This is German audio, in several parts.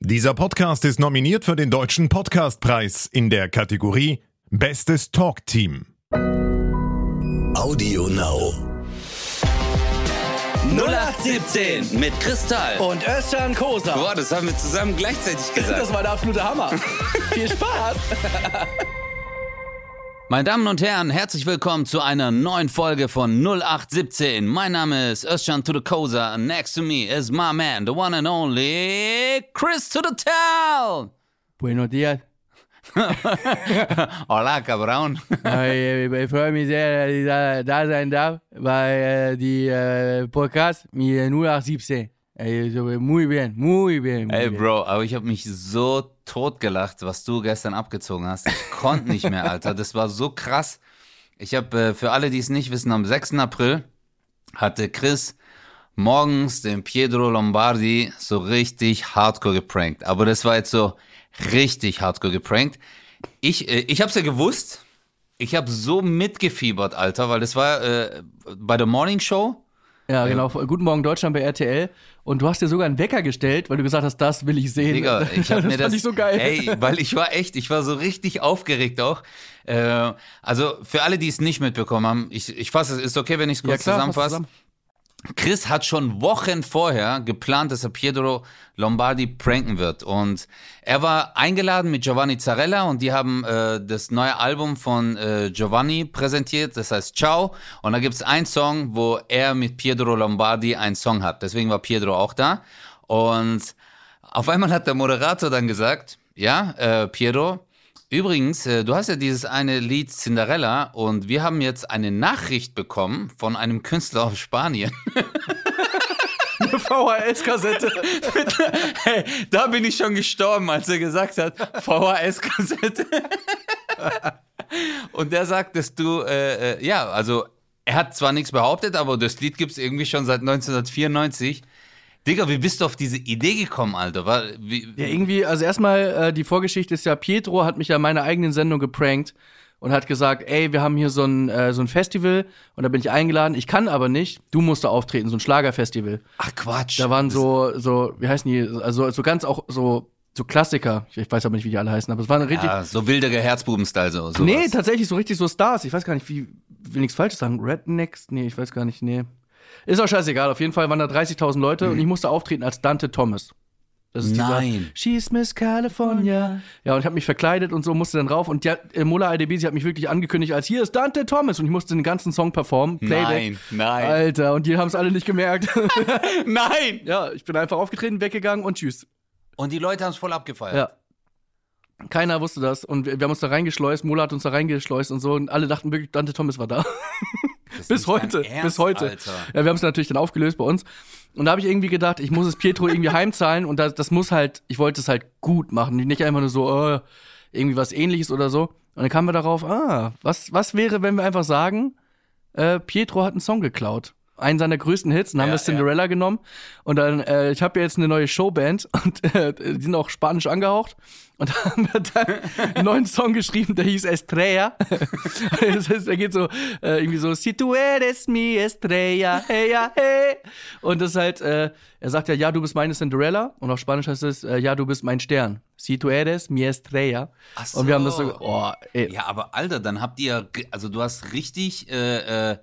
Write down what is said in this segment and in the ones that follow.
Dieser Podcast ist nominiert für den Deutschen Podcastpreis in der Kategorie Bestes Talk-Team. Audio Now. 0817 mit Kristall. und Özcan Kosa. Boah, das haben wir zusammen gleichzeitig gesagt. Das war der absolute Hammer. Viel Spaß. Meine Damen und Herren, herzlich willkommen zu einer neuen Folge von 0817. Mein Name ist Özcan to the Kosa. Next to me is my man, the one and only Chris to the Town. Buenos dias. Hola, cabrón. Ich, ich freue mich sehr, dass ich da, da sein darf bei äh, die äh, Podcast mit 0817. Also, muy bien, muy bien. Muy Ey. Bro, aber ich habe mich so totgelacht, was du gestern abgezogen hast. Ich konnte nicht mehr, Alter. Das war so krass. Ich habe, äh, für alle, die es nicht wissen, am 6. April hatte Chris morgens den Pietro Lombardi so richtig hardcore geprankt. Aber das war jetzt so richtig hardcore geprankt. Ich, äh, ich hab's ja gewusst. Ich habe so mitgefiebert, Alter, weil das war äh, bei der Morning Show. Ja, genau. Guten Morgen Deutschland bei RTL. Und du hast dir sogar einen Wecker gestellt, weil du gesagt hast, das will ich sehen. Digga, ich hab das mir das. fand ich so geil. Ey, weil ich war echt, ich war so richtig aufgeregt auch. Äh, also für alle, die es nicht mitbekommen haben, ich, ich fasse es, ist okay, wenn ich es kurz fass zusammenfasse. zusammen. Chris hat schon Wochen vorher geplant, dass er Pietro Lombardi pranken wird. Und er war eingeladen mit Giovanni Zarella und die haben äh, das neue Album von äh, Giovanni präsentiert, das heißt Ciao. Und da gibt es einen Song, wo er mit Pietro Lombardi einen Song hat. Deswegen war Pietro auch da. Und auf einmal hat der Moderator dann gesagt, ja, äh, Pietro, übrigens, äh, du hast ja dieses eine Lied Cinderella und wir haben jetzt eine Nachricht bekommen von einem Künstler aus Spanien. Eine VHS-Kassette. Hey, da bin ich schon gestorben, als er gesagt hat, VHS-Kassette. Und der sagt, dass du, äh, äh, ja, also er hat zwar nichts behauptet, aber das Lied gibt es irgendwie schon seit 1994. Digga, wie bist du auf diese Idee gekommen, Alter? War, wie, Ja, irgendwie, also erstmal, äh, die Vorgeschichte ist ja, Pietro hat mich ja in meiner eigenen Sendung geprankt und hat gesagt, ey, wir haben hier so ein, äh, so ein Festival und da bin ich eingeladen, ich kann aber nicht, du musst da auftreten, so ein Schlagerfestival. Ach Quatsch. Da waren so, so, wie heißen die, also so ganz auch so, so Klassiker, ich weiß aber nicht, wie die alle heißen, aber es waren richtig, ja, so wilderer Herzbuben-Style, so. sowas. nee, tatsächlich so richtig so Stars, ich weiß gar nicht, wie, will nichts Falsches sagen, Rednecks, nee, ich weiß gar nicht, nee. Ist auch scheißegal, auf jeden Fall waren da 30.000 Leute und ich musste auftreten als Dante Thomas. Das ist Nein. Dieser, She's Miss California. Ja, und ich habe mich verkleidet und so, musste dann rauf. Und ja, äh, Mola IDB, sie hat mich wirklich angekündigt als, hier ist Dante Thomas. Und ich musste den ganzen Song performen. Playback. Nein, nein. Alter, und die haben es alle nicht gemerkt. Nein! ja, ich bin einfach aufgetreten, weggegangen und tschüss. Und die Leute haben es voll abgefeiert. Ja. Keiner wusste das. Und wir, wir haben uns da reingeschleust, Mola hat uns da reingeschleust und so. Und alle dachten wirklich, Dante Thomas war da. Ist bis heute, Ernst, bis heute. Alter. Ja, wir haben es natürlich dann aufgelöst bei uns. Und da habe ich irgendwie gedacht, ich muss es Pietro irgendwie heimzahlen und das, das muss halt, ich wollte es halt gut machen, nicht einfach nur so, äh, irgendwie was ähnliches oder so. Und dann kamen wir darauf, ah, was, was wäre, wenn wir einfach sagen, äh, Pietro hat einen Song geklaut. Einen seiner größten Hits, dann haben Ja, wir Cinderella genommen. Und dann, äh, ich habe ja jetzt eine neue Showband und äh, die sind auch spanisch angehaucht. Und da haben wir dann einen neuen Song geschrieben, der hieß Estrella. das heißt, der geht so, äh, irgendwie so, Si tu eres mi estrella, hey, ja, hey. Und das ist halt, äh, er sagt ja, ja, du bist meine Cinderella. Und auf Spanisch heißt es, äh, ja, du bist mein Stern. Si tu eres mi estrella. Ach Und wir haben das so. so, oh, ey. Ja, aber Alter, dann habt ihr, also du hast richtig, äh, äh,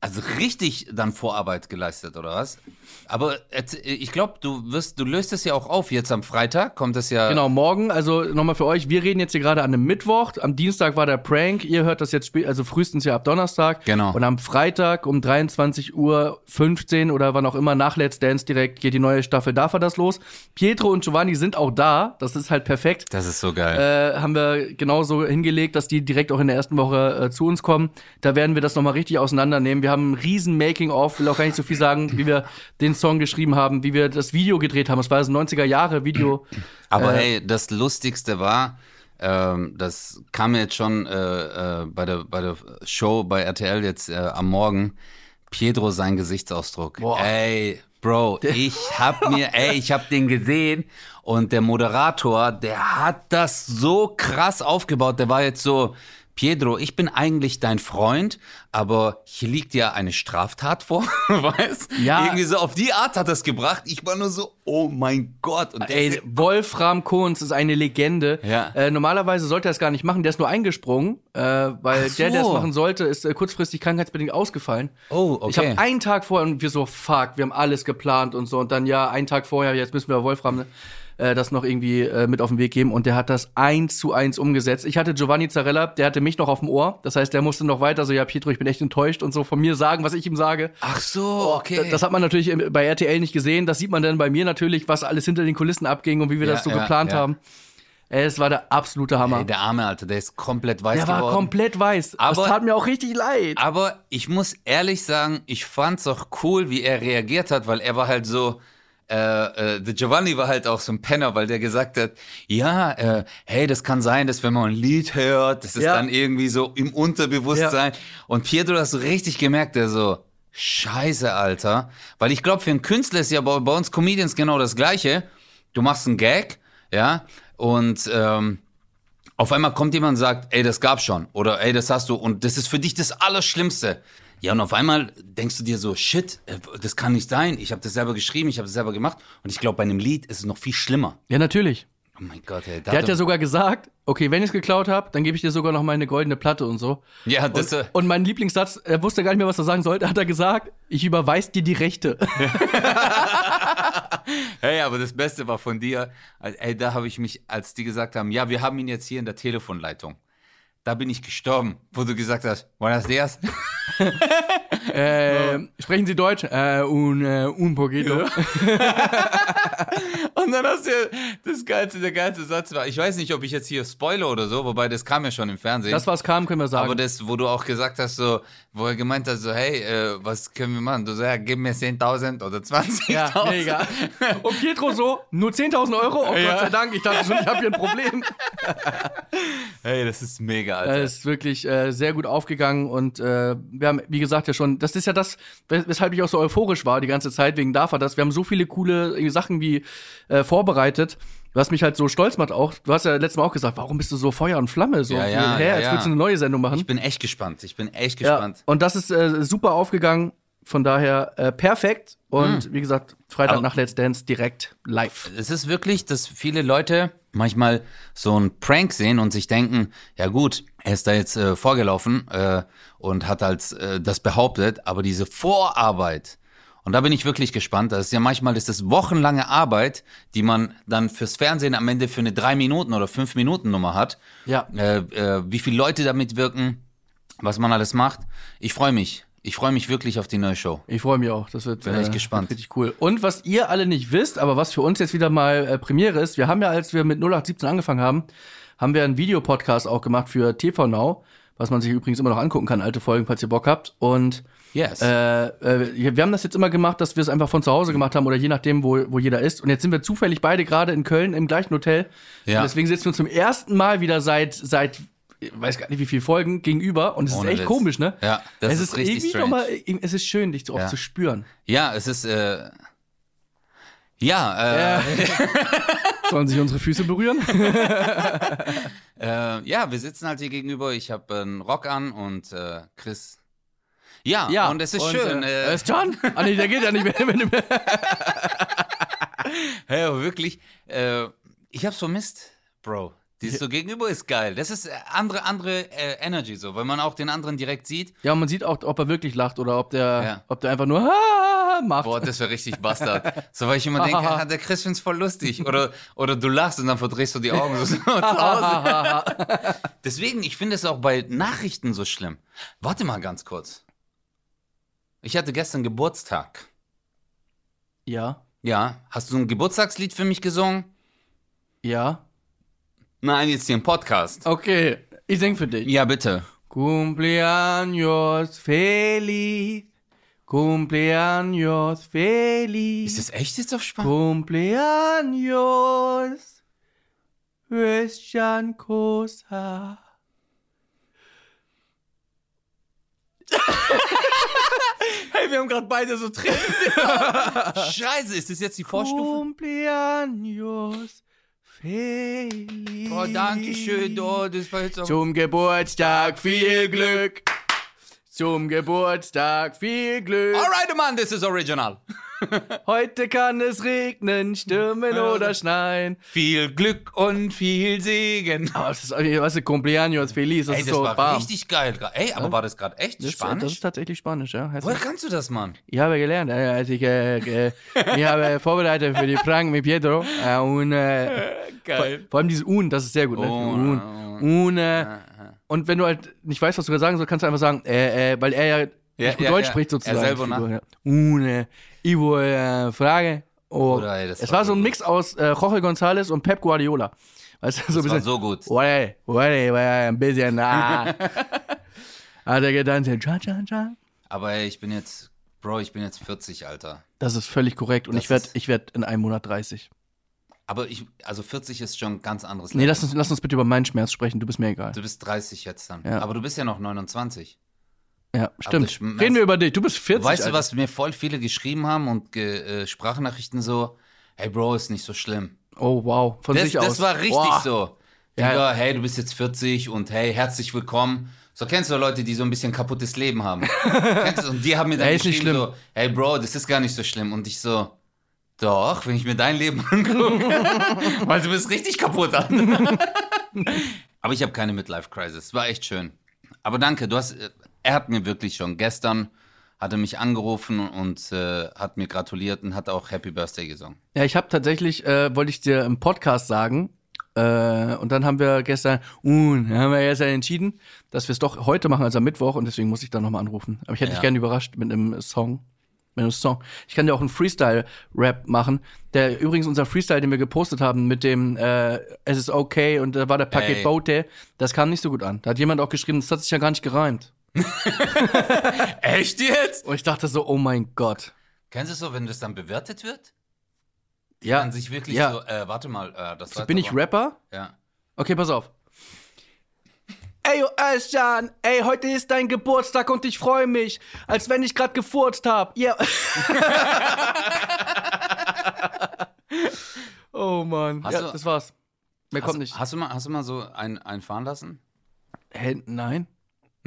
also richtig dann Vorarbeit geleistet, oder was? Aber ich glaube, du wirst, du löst es ja auch auf. Jetzt am Freitag kommt es ja. Genau, morgen, also nochmal für euch, wir reden jetzt hier gerade an einem Mittwoch. Am Dienstag war der Prank. Ihr hört das jetzt also frühestens ja ab Donnerstag. Genau. Und am Freitag um 23 Uhr 15 oder wann auch immer nach Let's Dance direkt geht die neue Staffel Darf er das los. Pietro und Giovanni sind auch da. Das ist halt perfekt. Das ist so geil. Äh, haben wir genauso hingelegt, dass die direkt auch in der ersten Woche äh, zu uns kommen. Da werden wir das nochmal richtig auseinandernehmen. Wir haben ein riesen Making-of, will auch gar nicht so viel sagen, wie wir den Song geschrieben haben, wie wir das Video gedreht haben. Es war das 90er-Jahre-Video. Aber äh, hey, das Lustigste war, ähm, das kam jetzt schon äh, äh, bei, der, bei der Show bei RTL jetzt äh, am Morgen. Pietro sein Gesichtsausdruck. Boah. Ey, Bro, ich hab mir, ey, ich hab den gesehen und der Moderator, der hat das so krass aufgebaut. Der war jetzt so, Pietro, ich bin eigentlich dein Freund, aber hier liegt ja eine Straftat vor, weißt? Ja. Irgendwie so auf die Art hat das gebracht. Ich war nur so, oh mein Gott. Und Ey, Wolfram Kohns ist eine Legende. Ja. Äh, normalerweise sollte er es gar nicht machen. Der ist nur eingesprungen, äh, weil Ach der, der es so. machen sollte, ist äh, kurzfristig krankheitsbedingt ausgefallen. Oh, okay. Ich habe einen Tag vorher und wir so, fuck, wir haben alles geplant und so. Und dann, ja, einen Tag vorher, jetzt müssen wir Wolfram ne, äh, das noch irgendwie äh, mit auf den Weg geben. Und der hat das eins zu eins umgesetzt. Ich hatte Giovanni Zarella, der hatte mich noch auf dem Ohr. Das heißt, der musste noch weiter so, ja, Pietro, ich bin echt enttäuscht und so von mir sagen, was ich ihm sage. Ach so, okay. Das hat man natürlich bei RTL nicht gesehen. Das sieht man dann bei mir natürlich, was alles hinter den Kulissen abging und wie wir Ja, das so ja, geplant ja. haben. Ey, Es war der absolute Hammer. Ey, der arme Alter, der ist komplett weiß der war geworden. komplett weiß. Aber- das tat mir auch richtig leid. Aber ich muss ehrlich sagen, ich fand's auch cool, wie er reagiert hat, weil er war halt so, äh, äh, Giovanni war halt auch so ein Penner, weil der gesagt hat, ja, äh, hey, das kann sein, dass wenn man ein Lied hört, das ist Ja. dann irgendwie so im Unterbewusstsein. Und Pietro hat so richtig gemerkt, der so, scheiße, Alter. Weil ich glaube, für einen Künstler ist ja bei, bei uns Comedians genau das Gleiche. Du machst einen Gag, ja, und ähm, auf einmal kommt jemand und sagt, ey, das gab's schon. Oder ey, das hast du. Und das ist für dich das Allerschlimmste. Ja, und auf einmal denkst du dir so, shit, äh, das kann nicht sein. Ich habe das selber geschrieben, ich habe das selber gemacht. Und ich glaube, bei einem Lied ist es noch viel schlimmer. Ja, natürlich. Oh mein Gott, ey. Der hat ja sogar gesagt, okay, wenn ich es geklaut habe, dann gebe ich dir sogar noch meine goldene Platte und so. ja, das, Und, äh, und mein Lieblingssatz, er wusste gar nicht mehr, was er sagen sollte, hat er gesagt, ich überweis dir die Rechte. hey, aber das Beste war von dir, äh, ey, da habe ich mich, als die gesagt haben, ja, wir haben ihn jetzt hier in der Telefonleitung. Da bin ich gestorben, wo du gesagt hast, buenos dias. äh, sprechen Sie Deutsch? Äh, un, äh, un poquito. Und dann hast du das geilste, der geilste Satz war, ich weiß nicht, ob ich jetzt hier spoiler oder so, wobei das kam ja schon im Fernsehen. Das, was kam, können wir sagen. aber das, wo du auch gesagt hast, so, wo er gemeint hat, so, hey, äh, was können wir machen? Du sagst, ja, gib mir 10.000 oder 20.000. ja, mega. Und Pietro so, nur 10.000 Euro? Oh Ja. Gott sei Dank, ich dachte schon, ich habe hier ein Problem. Hey, das ist mega, Alter. Er ist wirklich äh, sehr gut aufgegangen und äh, wir haben, wie gesagt, ja schon, das ist ja das, wes- weshalb ich auch so euphorisch war die ganze Zeit wegen DAFA, dass wir haben so viele coole äh, Sachen wie äh, vorbereitet, was mich halt so stolz macht auch. Du hast ja letztes Mal auch gesagt, warum bist du so Feuer und Flamme? So Ja, ja, hä, ja, jetzt ja. willst du eine neue Sendung machen. ich bin echt gespannt. Ich bin echt ja, gespannt. und das ist äh, super aufgegangen, von daher äh, perfekt und wie gesagt, Freitag Aber- nach Let's Dance direkt live. Es ist wirklich, dass viele Leute manchmal so einen Prank sehen und sich denken, ja gut, er ist da jetzt äh, vorgelaufen äh, und hat halt äh, das behauptet, aber diese Vorarbeit, und da bin ich wirklich gespannt, das ist ja manchmal ist das wochenlange Arbeit, die man dann fürs Fernsehen am Ende für eine drei Minuten oder fünf Minuten Nummer hat. Ja. Äh, äh, wie viele Leute damit wirken, was man alles macht. Ich freue mich. Ich freue mich wirklich auf die neue Show. Ich freue mich auch. Das wird, Bin echt gespannt. richtig cool. Und was ihr alle nicht wisst, aber was für uns jetzt wieder mal äh, Premiere ist, wir haben ja, als wir mit 0817 angefangen haben, haben wir einen Videopodcast auch gemacht für TV Now, was man sich übrigens immer noch angucken kann, alte Folgen, falls ihr Bock habt. Und Yes. äh, äh, wir haben das jetzt immer gemacht, dass wir es einfach von zu Hause gemacht haben oder je nachdem, wo, wo jeder ist. Und jetzt sind wir zufällig beide gerade in Köln im gleichen Hotel. Ja. Und deswegen sitzen wir zum ersten Mal wieder seit, seit, weiß gar nicht wie viele Folgen gegenüber. Und es ist Ohne echt Witz. komisch, ne? Ja, das es ist richtig irgendwie strange. mal, es ist schön, dich so oft Ja. zu spüren. Ja, es ist, äh, ja, äh, Sollen sich unsere Füße berühren? Äh, ja, wir sitzen halt hier gegenüber. Ich habe einen Rock an und äh, Chris. Ja, Ja, und es ist schön. Äh, Äh, ist John? Ah, nee, der geht ja nicht mehr. Hey, wirklich, äh, ich hab's vermisst, Bro. Dieses so gegenüber ist geil. Das ist äh, andere, andere äh, Energy so, weil man auch den anderen direkt sieht. Ja, und man sieht auch, ob er wirklich lacht oder ob der, Ja. ob der einfach nur "Ha" macht. Boah, das wäre richtig Bastard. So, weil ich immer denke, ah, der Chris find's voll lustig. Oder, oder du lachst und dann verdrehst du die Augen so Hause. Deswegen, ich finde es auch bei Nachrichten so schlimm. Warte mal ganz kurz. Ich hatte gestern Geburtstag. ja, Ja, hast du ein Geburtstagslied für mich gesungen? ja. Nein, jetzt hier im Podcast. Okay, ich sing für dich. Ja, bitte. Cumpleaños feliz. Cumpleaños feliz. Ist das echt jetzt auf Spanisch? Cumpleaños. Christian Cosa. hey, wir haben gerade beide so Tränen. Scheiße, ist das jetzt die Vorstufe? Cumpleaños feliz. Oh, danke schön. Oh, das war jetzt auch... Zum Geburtstag viel Glück. Zum Geburtstag viel Glück. Alright, Mann, this is original. Heute kann es regnen, stürmen oder schneien. Viel Glück und viel Segen. Aber das ist, was ist Cumpleaños feliz? Das Ey, ist das so war bam. richtig geil. Ey, aber war das gerade echt Das, Spanisch? das ist tatsächlich Spanisch, ja. Heißt Woher das? kannst du das, Mann? Ich habe gelernt, äh, als ich, äh, äh, ich habe vorbereitet für die Fragen mit Pietro. Äh, und äh, Geil. vor allem dieses Un, das ist sehr gut. Ne? Un, Un, Un, äh, und wenn du halt nicht weißt, was du sagen sollst, kannst du einfach sagen, äh, äh, weil er ja, Ja, nicht gut ja, Deutsch ja. spricht sozusagen. Er selber, ne? Ja. Äh, Ivo, äh, Frage. Oh, Bruder, ey, es war war so ein Mix aus äh, Jorge González und Pep Guardiola. Weißt du, so ein Das war bisschen. so gut. Ole, ole, ole, ein bisschen, ah. Hat er getanzt, tschan, tschan, tschan. Aber ey, ich bin jetzt, Bro, ich bin jetzt 40, Alter. Das ist völlig korrekt und Das ich werde ich werd in einem Monat 30. Aber ich, also 40 ist schon ein ganz anderes Nee, lass uns, lass uns bitte über meinen Schmerz sprechen, du bist mir egal. Du bist 30 jetzt dann. Ja. Aber du bist ja noch 29. Ja, stimmt. das Reden wir über dich, du bist 40. weißt du, was mir voll viele geschrieben haben und ge, äh, Sprachnachrichten so, hey Bro, ist nicht so schlimm. Oh, wow, von Das, sich aus. das war richtig Boah. so. Ja, Digga, hey, du bist jetzt 40 und hey, herzlich willkommen. So kennst du Leute, die so ein bisschen kaputtes Leben haben. kennst du? Und die haben mir dann Ey, ist nicht geschrieben so, hey Bro, das ist gar nicht so schlimm. Und ich so, doch, wenn ich mir dein Leben angucke, weil du bist richtig kaputt. Alter. Aber ich habe keine Midlife-Crisis. War echt schön. Aber danke, du hast, äh, er hat mir wirklich schon gestern, hat er mich angerufen und äh, hat mir gratuliert und hat auch Happy Birthday gesungen. Ja, ich habe tatsächlich, äh, wollte ich dir im Podcast sagen, äh, und dann haben wir gestern, uh, haben wir gestern entschieden, dass wir es doch heute machen, also am Mittwoch, und deswegen muss ich da nochmal anrufen. Aber ich hätte Ja. dich gerne überrascht mit einem Song. Mit einem Song. Ich kann dir auch einen Freestyle-Rap machen. Der übrigens unser Freestyle, den wir gepostet haben mit dem äh, Es ist okay und da war der Paket. Bote, das kam nicht so gut an. Da hat jemand auch geschrieben, das hat sich ja gar nicht gereimt. Echt jetzt? Und ich dachte so, oh mein Gott. Kennst du es so, wenn das dann bewertet wird? Die Ja. dann sich wirklich Ja. so, äh, warte mal, äh, das war Bin ich Rapper? Ja. Okay, pass auf. Ey, yo, Özcan, ey, heute ist dein Geburtstag und ich freue mich, als wenn ich gerade gefurzt hab. Ja. oh Mann. Hast ja, du- das war's. Mehr Hast, kommt nicht. hast du mal, hast du mal so einen, einen fahren lassen? Hä, nein?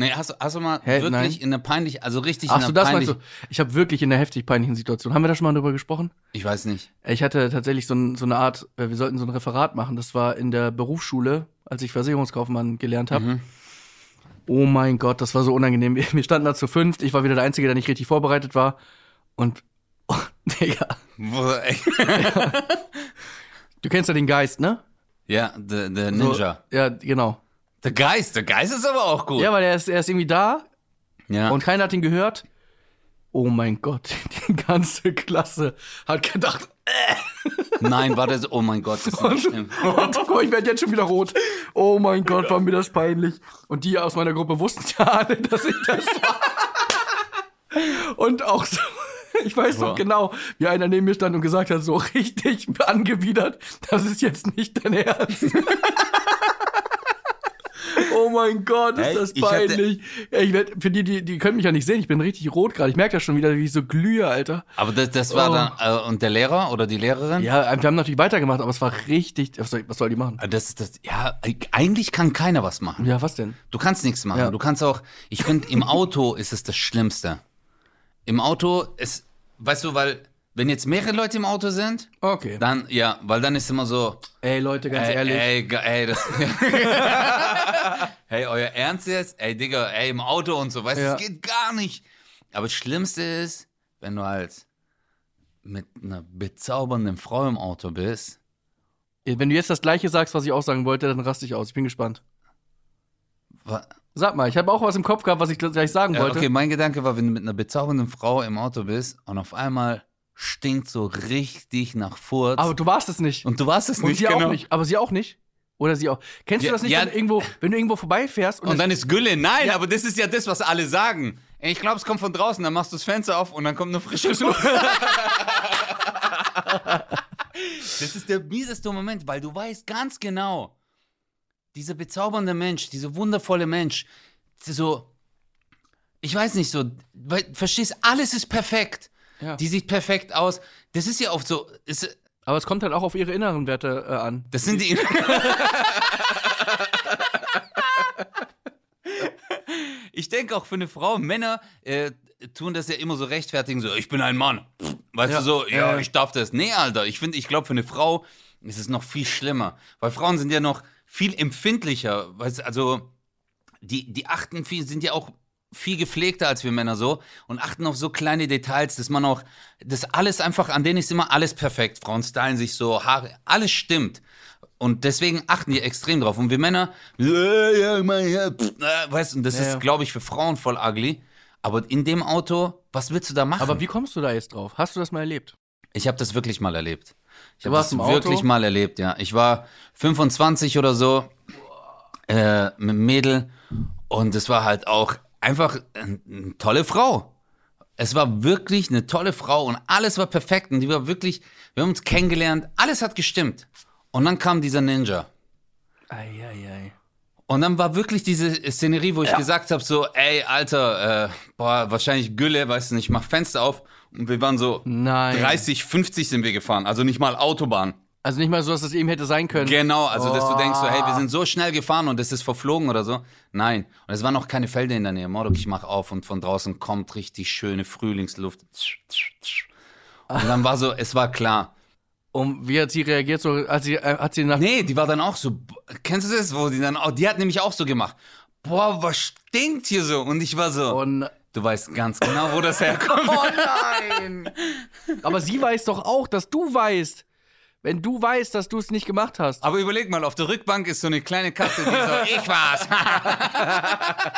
Nee, hast, du- hast du mal Hä, wirklich nein. in einer peinlich, also richtig Ach in so, einer das peinlich, meinst du? Ich habe wirklich in einer heftig peinlichen Situation. Haben wir da schon mal drüber gesprochen? Ich weiß nicht. Ich hatte tatsächlich so, ein, so eine Art, äh, wir sollten so ein Referat machen. Das war in der Berufsschule, als ich Versicherungskaufmann gelernt habe. Mhm. Oh mein Gott, das war so unangenehm. Wir wir standen da zu fünft. Ich war wieder der Einzige, der nicht richtig vorbereitet war. Und, oh, Digga, Wo, ey. du kennst ja den Geist, ne? ja, der der So, Ninja. Ja, genau. Der Geist, der Geist ist aber auch gut. Ja, weil er ist, er ist irgendwie da Ja. und keiner hat ihn gehört. Oh mein Gott, die ganze Klasse hat gedacht, Nein, war das, oh mein Gott, das ist nicht schlimm. Und mal, ich werde jetzt schon wieder rot. Oh mein Gott, war mir das peinlich. Und die aus meiner Gruppe wussten ja alle, dass ich das war. Und auch so, ich weiß noch Ja. genau, wie einer neben mir stand und gesagt hat, so richtig angewidert, das ist jetzt nicht dein Ernst. Oh mein Gott, ist das ich hatte- peinlich. Ey, ich werd, für die, die, die können mich ja nicht sehen, ich bin richtig rot gerade. Ich merke das schon wieder, wie ich so glühe, Alter. Aber das, das war Oh. dann, äh, und der Lehrer oder die Lehrerin? Ja, wir haben natürlich weitergemacht, aber es war richtig, was soll, was soll die machen? Äh, Das, das, ja, eigentlich kann keiner was machen. Ja, was denn? Du kannst nichts machen. Ja. Du kannst auch, ich finde, im Auto ist es das Schlimmste. Im Auto ist, weißt du, weil, wenn jetzt mehrere Leute im Auto sind, Okay. dann, ja, weil dann ist immer so, Ey, Leute, ganz ey, ehrlich. ey, ey, das, hey, euer Ernst jetzt? Ey, Digga, ey, im Auto und so, weißt du, Ja. das geht gar nicht. Aber das Schlimmste ist, wenn du halt mit einer bezaubernden Frau im Auto bist, Wenn du jetzt das gleiche sagst, was ich auch sagen wollte, dann raste ich aus. Ich bin gespannt. wa- Sag mal, ich habe auch was im Kopf gehabt, was ich gleich sagen wollte. okay, mein Gedanke war, wenn du mit einer bezaubernden Frau im Auto bist und auf einmal stinkt so richtig nach Furz. Aber du warst es nicht. und du warst es Und nicht, sie genau. auch nicht. Aber sie auch nicht. Oder sie auch. Kennst Ja, du das nicht, ja. wenn, du irgendwo, wenn du irgendwo vorbeifährst und, Und dann ist Gülle. Nein, aber das ist ja das, was alle sagen. Ich glaube, es kommt von draußen, dann machst du das Fenster auf und dann kommt eine frische Luft. das ist der mieseste Moment, weil du weißt ganz genau, dieser bezaubernde Mensch, dieser wundervolle Mensch, so, ich weiß nicht so, weil, verstehst, alles ist perfekt. Ja. Die sieht perfekt aus. Das ist ja oft so, ist, aber es kommt halt auch auf ihre inneren Werte äh, an. das sind die. ich, denke auch für eine Frau, Männer äh, tun das ja immer so rechtfertigen, so, ich bin ein Mann. Weißt Ja. du so, ja, ich darf das. Nee, Alter, ich finde, ich glaube, für eine Frau ist es noch viel schlimmer. Weil Frauen sind ja noch viel empfindlicher. Weißt, also, die, die achten viel, sind ja auch viel gepflegter als wir Männer so und achten auf so kleine Details, dass man auch, das alles einfach, an denen ist immer alles perfekt. Frauen stylen sich so, Haare, alles stimmt. Und deswegen achten die extrem drauf. Und wir Männer, äh, weißt du, und das Ja, ja. ist, glaube ich, für Frauen voll ugly. Aber in dem Auto, was willst du da machen? Aber wie kommst du da jetzt drauf? Hast du das mal erlebt? Ich habe das wirklich mal erlebt. Ich habe das im Auto? wirklich mal erlebt, ja. Ich war 25 oder so äh, mit einem Mädel und es war halt auch einfach eine, eine tolle Frau. Es war wirklich eine tolle Frau und alles war perfekt und die war wirklich, wir haben uns kennengelernt, alles hat gestimmt. Und dann kam dieser Ninja. Eieiei. Und dann war wirklich diese Szenerie, wo ich gesagt habe, so, ey, Alter, äh, boah, wahrscheinlich Gülle, weißt du nicht, ich mach Fenster auf. Und wir waren so Nein. 30, 50 sind wir gefahren, also nicht mal Autobahn. Also nicht mal so, dass es eben hätte sein können. Genau, also dass du denkst so, hey, wir Oh. sind so schnell gefahren und es ist verflogen oder so. Nein, und es waren noch keine Felder in der Nähe. Mordok, ich mach auf und von draußen kommt richtig schöne Frühlingsluft. Und dann war so, es war klar. Und wie hat sie reagiert? So, als sie, äh, hat sie nach. Nee, die war dann auch so, kennst du das, wo die dann auch, die hat nämlich auch so gemacht. Boah, was stinkt hier so? Und ich war so, Und, du weißt ganz genau, wo das herkommt. oh nein! Aber sie weiß doch auch, dass du weißt. Wenn du weißt, dass du es nicht gemacht hast. Aber überleg mal, auf der Rückbank ist so eine kleine Katze, die so, ich war's.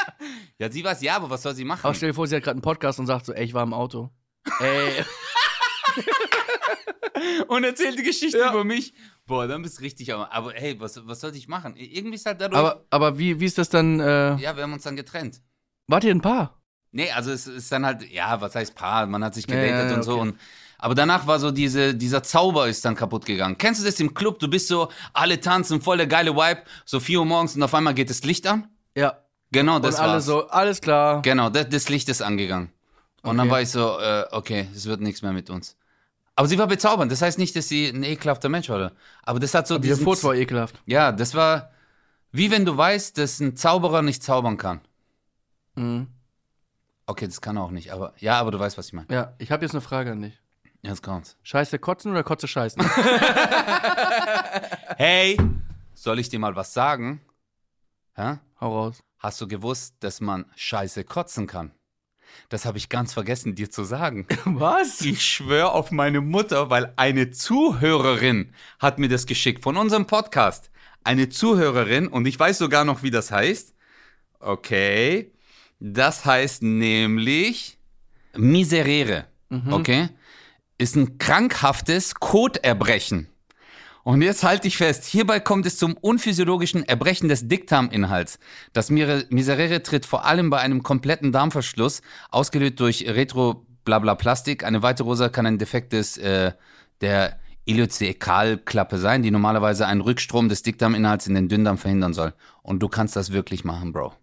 ja, sie war's, ja, aber was soll sie machen? Aber stell dir vor, sie hat gerade einen Podcast und sagt so, ey, ich war im Auto. Ey, und erzählt die Geschichte Ja. über mich. Boah, dann bist du richtig. Aber, aber hey, was, was soll ich machen? Irgendwie ist halt dadurch. aber, aber wie, wie ist das dann? Äh, ja, wir haben uns dann getrennt. wart ihr ein Paar? Nee, also es ist dann halt, ja, was heißt Paar? Man hat sich Ja, gedatet ja, und so. okay. Und, aber danach war so diese, dieser Zauber ist dann kaputt gegangen. Kennst du das im Club? Du bist so, alle tanzen, voll der geile Vibe, so 4 Uhr morgens und auf einmal geht das Licht an. Ja. Genau, das und alle war's. so, alles klar. Genau, das, das Licht ist angegangen. Und dann Okay. war ich so, äh, okay, es wird nichts mehr mit uns. Aber sie war bezaubernd. Das heißt nicht, dass sie ein ekelhafter Mensch war. Aber das hat so Dieser diesen Furz war ekelhaft. Ja, das war wie wenn du weißt, dass ein Zauberer nicht zaubern kann. Mhm. Okay, das kann er auch nicht, aber ja, aber du weißt, was ich meine. Ja, ich habe jetzt eine Frage an dich. Jetzt kommt's. Scheiße kotzen oder Kotze scheißen? Hey, soll ich dir mal was sagen? Hä? Hau raus. Hast du gewusst, dass man Scheiße kotzen kann? Das habe ich ganz vergessen, dir zu sagen. Was? Ich schwöre auf meine Mutter, weil eine Zuhörerin hat mir das geschickt von unserem Podcast. Eine Zuhörerin und ich weiß sogar noch, wie das heißt. Okay. Das heißt nämlich Miserere. Okay. Ist ein krankhaftes Koterbrechen. Und jetzt halte ich fest, hierbei kommt es zum unphysiologischen Erbrechen des Dickdarminhalts. Das Miserere tritt vor allem bei einem kompletten Darmverschluss, ausgelöst durch Retroblabla-Plastik. Eine weitere Ursache kann ein Defekt des, äh, der Ileozekalklappe sein, die normalerweise einen Rückstrom des Dickdarminhalts in den Dünndarm verhindern soll. Und du kannst das wirklich machen, Bro.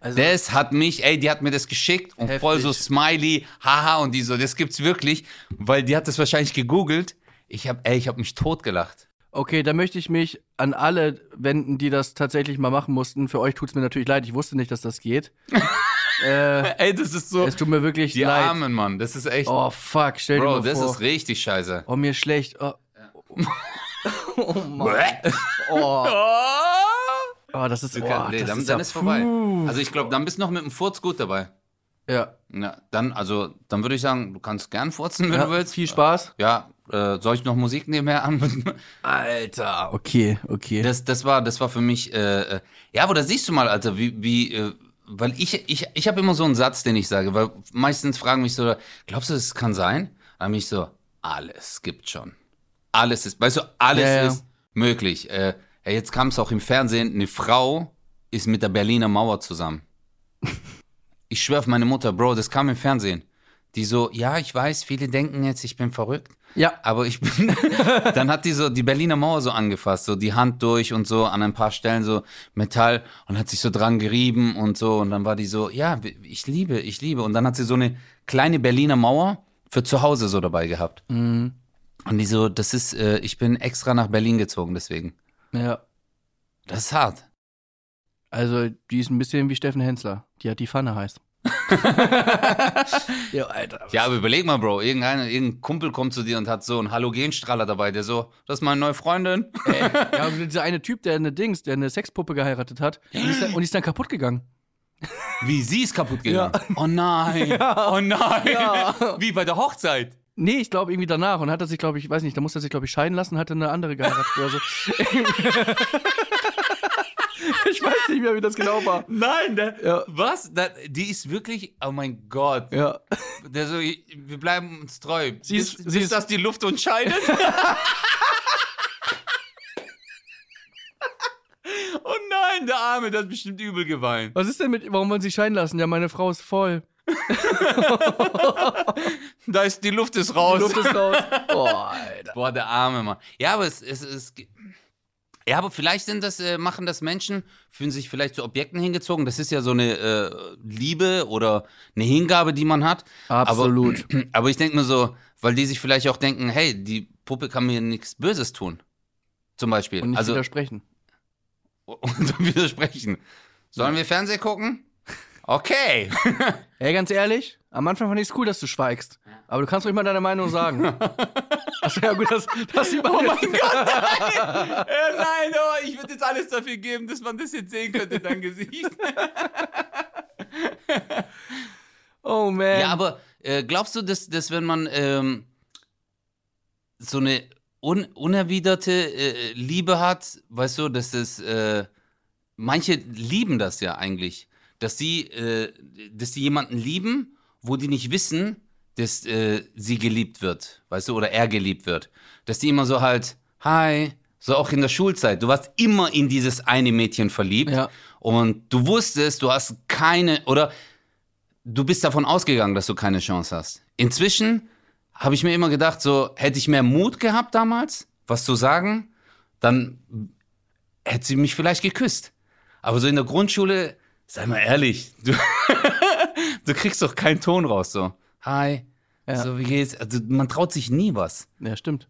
Also, Das hat mich, ey, die hat mir das geschickt und Heftig. voll so Smiley, haha und die so, das gibt's wirklich, weil die hat das wahrscheinlich gegoogelt. Ich hab, ey, ich hab mich totgelacht. okay, da möchte ich mich an alle wenden, die das tatsächlich mal machen mussten. Für euch tut's mir natürlich leid. Ich wusste nicht, dass das geht. äh, Ey, das ist so, es tut mir wirklich die leid. Armen, Mann, das ist echt, Oh, fuck. Stell dir Bro, mal das vor. ist richtig scheiße. oh, mir schlecht. Oh, oh Mann. Oh, oh, das ist, Du oh, nee, das dann, ist dann ja, ist vorbei. Also ich glaube, dann bist du noch mit dem Furz gut dabei. Ja, Ja, dann, also, dann würde ich sagen, du kannst gern furzen, wenn ja du willst. viel Spaß. Ja, äh, soll ich noch Musik nebenher an? Alter. Okay, okay. Das, das war, das war für mich, äh, äh, ja, aber da siehst du mal, Alter, wie, wie, äh, weil ich, ich, ich habe immer so einen Satz, den ich sage, weil meistens fragen mich so, glaubst du, es kann sein? Dann bin ich so, alles gibt schon. Alles ist, weißt du, alles ja. ist möglich. Äh, ja, jetzt kam es auch im Fernsehen, eine Frau ist mit der Berliner Mauer zusammen. Ich schwör auf meine Mutter, Bro, das kam im Fernsehen. Die so, ja, ich weiß, viele denken jetzt, ich bin verrückt. ja, Aber ich bin, dann hat die so die Berliner Mauer so angefasst, so die Hand durch und so an ein paar Stellen so Metall und hat sich so dran gerieben und so und dann war die so, ja, ich liebe, ich liebe und dann hat sie so eine kleine Berliner Mauer für zu Hause so dabei gehabt. mhm. Und die so, das ist, äh, ich bin extra nach Berlin gezogen deswegen. Ja. Das ist hart. Also, die ist ein bisschen wie Steffen Hensler. Die hat die Pfanne heißt. ja, Alter. Ja, aber überleg mal, Bro, irgendein, irgendein Kumpel kommt zu dir und hat so einen Halogenstrahler dabei, der so, das ist meine neue Freundin. Ja, und dieser eine Typ, der eine Dings, der eine Sexpuppe geheiratet hat, und die ist dann, und ist dann kaputt gegangen. Wie, sie ist kaputt gegangen? Oh nein, oh nein. Ja. Wie bei der Hochzeit. Nee, ich glaube irgendwie danach und hat er sich, glaube ich, weiß nicht, da musste er sich, glaube ich, scheiden lassen, hatte eine andere geheiratet oder so. ich weiß nicht mehr, wie das genau war. Nein, der, Ja. was? Da, die ist wirklich, oh mein Gott. Ja. Der so, wir bleiben uns treu. Sie ist- bis, sie ist- das die Luft uns scheidet. oh nein, der Arme, der hat bestimmt übel geweint. Was ist denn mit, warum wollen Sie scheiden lassen? Ja, meine Frau ist voll. Da ist die Luft ist raus. Die Luft ist raus. Boah, Alter. Boah, der arme Mann. Ja, aber es, es, es ja, aber vielleicht sind das, äh, machen das Menschen, fühlen sich vielleicht zu Objekten hingezogen. Das ist ja so eine äh, Liebe oder eine Hingabe, die man hat. Absolut. Aber, aber ich denke mir so, weil die sich vielleicht auch denken, hey, die Puppe kann mir nichts Böses tun. Zum Beispiel. Und nicht also, widersprechen. und widersprechen. Sollen wir Fernsehen gucken? Okay. Ey, ganz ehrlich, am Anfang fand ich es cool, dass du schweigst. Aber du kannst ruhig mal deine Meinung sagen. Achso, ja gut, das, das sieht man Oh mein Gott, nein! äh, nein, oh, ich würde jetzt alles dafür geben, dass man das jetzt sehen könnte, dein Gesicht. Oh man. Ja, aber äh, glaubst du, dass, dass wenn man ähm, so eine un unerwiderte äh, Liebe hat, weißt du, dass das, äh, manche lieben das ja eigentlich, dass sie, äh, dass die jemanden lieben, wo die nicht wissen, dass äh, sie geliebt wird, weißt du, oder er geliebt wird. Dass die immer so halt, hi, so auch in der Schulzeit, du warst immer in dieses eine Mädchen verliebt Ja. und du wusstest, du hast keine, oder du bist davon ausgegangen, dass du keine Chance hast. Inzwischen habe ich mir immer gedacht, so hätte ich mehr Mut gehabt damals, was zu sagen, dann hätte sie mich vielleicht geküsst. Aber so in der Grundschule, sei mal ehrlich, du, du kriegst doch keinen Ton raus, so. Hi, Ja. so wie geht's? Also man traut sich nie was. ja, stimmt.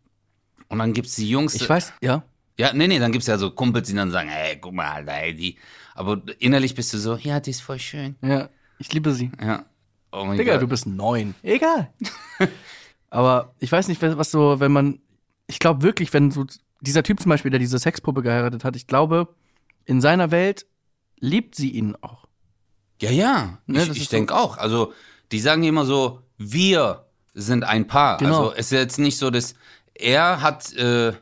Und dann gibt's die Jungs. Ich weiß, ja. Ja, nee, nee, dann gibt's ja so Kumpels, die dann sagen, hey, guck mal, Alter, ey, die. Aber innerlich bist du so, ja, die ist voll schön. Ja, ich liebe sie. Ja. Oh mein Digga, Gott. du bist neun. Egal. Aber ich weiß nicht, was so, wenn man. Ich glaube wirklich, wenn so dieser Typ zum Beispiel, der diese Sexpuppe geheiratet hat, ich glaube, in seiner Welt liebt sie ihn auch. Ja, ja. Ne, ich ich ist so- denke auch. Also, die sagen immer so, wir sind ein Paar. Genau. Also, es ist jetzt nicht so, dass er hat, äh,